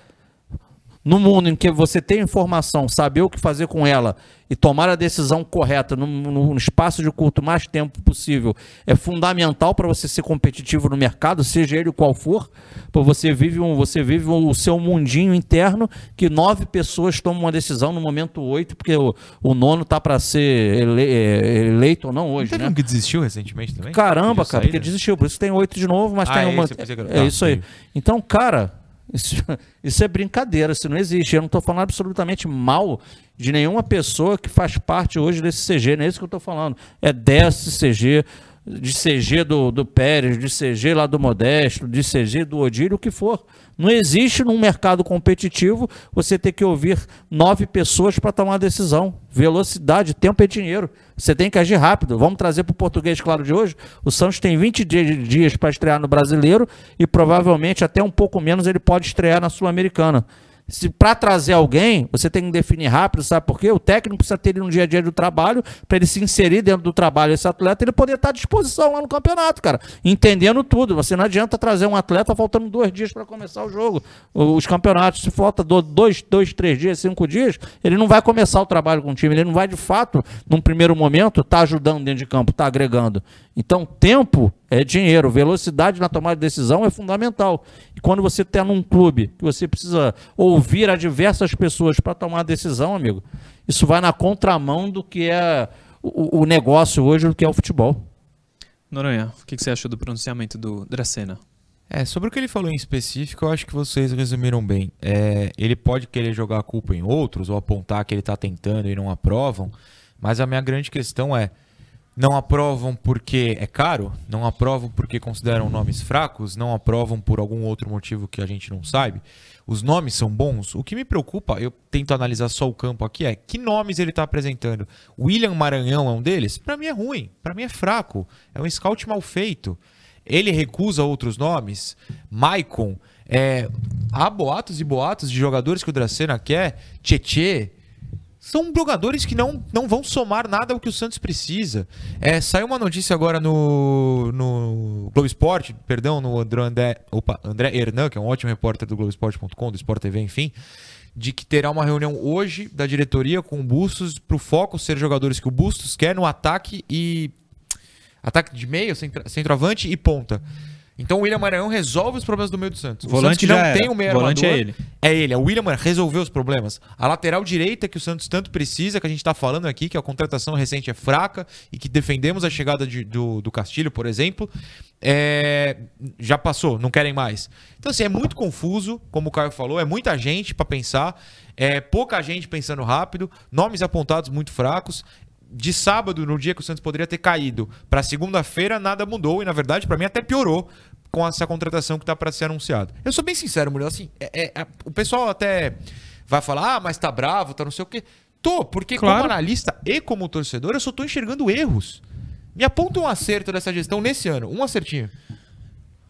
no mundo em que você tem informação, saber o que fazer com ela e tomar a decisão correta num, num espaço de curto mais tempo possível é fundamental para você ser competitivo no mercado, seja ele qual for. Você vive um, você vive o seu mundinho interno que nove pessoas tomam uma decisão no momento oito, porque o, o nono tá para ser ele- é, eleito ou não hoje, Teve né? um que desistiu recentemente também? Caramba, cara, porque saída? desistiu. Por isso tem oito de novo, mas Ah, tem é uma. É isso aí. Então, cara, isso, isso é brincadeira, isso não existe. Eu não estou falando absolutamente mal de nenhuma pessoa que faz parte hoje desse CG, não é isso que eu estou falando. É desse CG, de CG do, do Pérez, de CG lá do Modesto, de CG do Odílio, o que for. Não existe num mercado competitivo você ter que ouvir nove pessoas para tomar uma decisão. Velocidade, tempo é dinheiro. Você tem que agir rápido. Vamos trazer para o português claro de hoje. O Santos tem 20 di- dias para estrear no Brasileiro e provavelmente até um pouco menos ele pode estrear na Sul-Americana. Se para trazer alguém, você tem que definir rápido, sabe por quê? O técnico precisa ter ele no dia a dia do trabalho, para ele se inserir dentro do trabalho, esse atleta, ele poder estar à disposição lá no campeonato, cara. Entendendo tudo. Você não adianta trazer um atleta faltando dois dias para começar o jogo. Os campeonatos, se falta do- dois, dois, três dias, cinco dias, ele não vai começar o trabalho com o time. Ele não vai, de fato, num primeiro momento, estar ajudando dentro de campo, estar agregando. Então, tempo é dinheiro, velocidade na tomada de decisão é fundamental. E quando você está num clube que você precisa ouvir a diversas pessoas para tomar a decisão, amigo, isso vai na contramão do que é o, o negócio hoje, do que é o futebol. Noronha, o que que você achou do pronunciamento do Dracena? É, sobre o que ele falou em específico, eu acho que vocês resumiram bem. É, ele pode querer jogar a culpa em outros ou apontar que ele está tentando e não aprovam, mas a minha grande questão é: não aprovam porque é caro? Não aprovam porque consideram nomes fracos? Não aprovam por algum outro motivo que a gente não sabe? Os nomes são bons? O que me preocupa, eu tento analisar só o campo aqui, é que nomes ele está apresentando. William Maranhão é um deles? Para mim é ruim, para mim é fraco, é um scout mal feito. Ele recusa outros nomes. Maicon É, há boatos e boatos de jogadores que o Dracena quer, Tietê, são jogadores que não, não vão somar nada ao que o Santos precisa. É, saiu uma notícia agora no, no Globo Esporte, perdão, no André, opa, André Hernan, que é um ótimo repórter do Globoesporte.com, do Sport TV, enfim, de que terá uma reunião hoje da diretoria com o Bustos para o foco ser jogadores que o Bustos quer no ataque e. Ataque de meio, centro, centroavante e ponta. Então o William Maranhão resolve os problemas do meio do Santos. Volante o Santos que já não era. tem um meio Volante armador, é ele. É ele, é o William Maranhão. Resolveu os problemas. A lateral direita que o Santos tanto precisa, que a gente está falando aqui, que a contratação recente é fraca e que defendemos a chegada de- do, do Castilho, por exemplo, é, já passou, não querem mais. Então, assim, é muito confuso, como o Caio falou, é muita gente para pensar, é pouca gente pensando rápido, nomes apontados muito fracos. De sábado, no dia que o Santos poderia ter caído, para segunda-feira nada mudou e, na verdade, para mim até piorou com essa contratação que tá para ser anunciada. Eu sou bem sincero, Murilo, assim, é- é- é- o pessoal até vai falar, ah, mas tá bravo, tá não sei o quê. Tô, porque Claro. como analista e como torcedor, eu só tô enxergando erros. Me aponta um acerto dessa gestão nesse ano, um acertinho.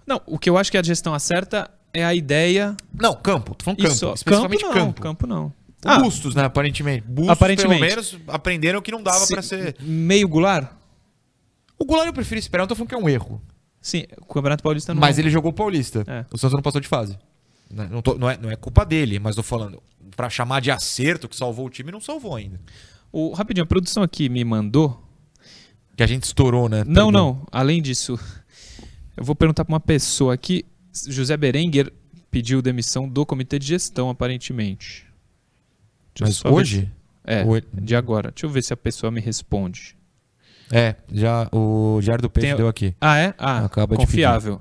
Não, o que eu acho que a gestão acerta é a ideia. Não, campo, tô falando campo, Isso, especificamente campo não, campo. campo não. O Ah, Bustos, né, aparentemente. Bustos, Aparentemente. pelo menos, aprenderam que não dava se- pra ser... Meio Goulart? O Goulart eu prefiro esperar, não tô falando que é um erro. Sim, o Campeonato Paulista não. Mas ele jogou o Paulista. É. O Santos não passou de fase. Né? Não, tô- não é, não é culpa dele, mas tô falando. Pra chamar de acerto que salvou o time, não salvou ainda. O, rapidinho, a produção aqui me mandou. Que a gente estourou, né? Não, Perdão. não. Além disso, eu vou perguntar pra uma pessoa aqui. José Berenguer pediu demissão do comitê de gestão, aparentemente. Mas hoje? É, de agora. Deixa eu ver se a pessoa me responde. É, já o Diário do Peixe Tem- deu aqui. Ah, é? Ah, Acaba de confiável.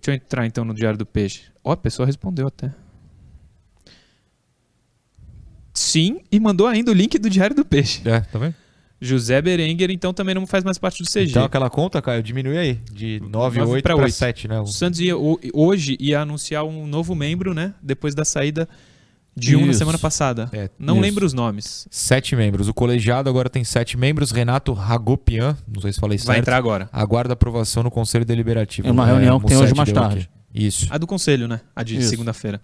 Deixa eu entrar então no Diário do Peixe. Ó, a pessoa respondeu até. Sim, e mandou ainda o link do Diário do Peixe. É, tá vendo? José Berenguer, então, também não faz mais parte do CG. Então aquela conta, Caio, diminui aí. De 9, 9 8 pra para oito. 7, né? O Santos ia, ho- hoje ia anunciar um novo membro, né? Depois da saída de um na semana passada. É, não isso. lembro os nomes. Sete membros. O colegiado agora tem sete membros. Renato Ragopian, não sei se falei certo. Vai entrar agora. Aguarda aprovação no Conselho Deliberativo. É uma reunião que tem hoje mais deu tarde. aqui. Isso. A do conselho, né? A de Isso. segunda-feira.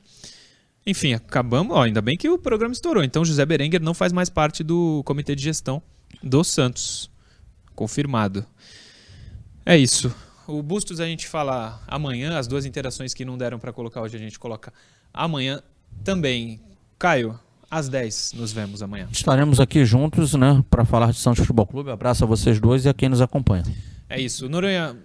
Enfim, acabamos. Ó, ainda bem que o programa estourou. Então, José Berenguer não faz mais parte do comitê de gestão do Santos. Confirmado. É isso. O Bustos a gente fala amanhã. As duas interações que não deram para colocar hoje a gente coloca amanhã também. Caio, às 10 nos vemos amanhã. Estaremos aqui juntos, né, para falar de Santos Futebol Clube. Abraço a vocês dois e a quem nos acompanha. É isso. Noronha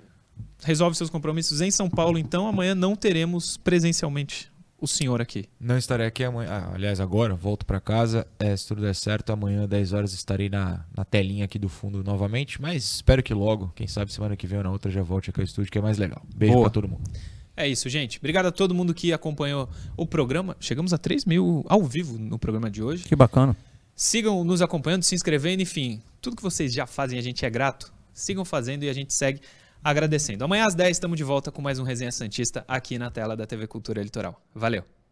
resolve seus compromissos em São Paulo, então amanhã não teremos presencialmente o senhor aqui. Não estarei aqui amanhã. ah, aliás, agora, volto para casa. É, se tudo der certo, amanhã, 10 horas, estarei na, na telinha aqui do fundo novamente. Mas espero que logo, quem sabe semana que vem ou na outra, já volte aqui ao estúdio, que é mais legal. Beijo Boa. pra todo mundo. É isso, gente. Obrigado a todo mundo que acompanhou o programa. Chegamos a 3 mil ao vivo no programa de hoje. Que bacana. Sigam nos acompanhando, se inscrevendo, enfim. Tudo que vocês já fazem, a gente é grato. Sigam fazendo e a gente segue agradecendo. Amanhã às 10 estamos de volta com mais um Resenha Santista aqui na tela da TV Cultura Litoral. Valeu!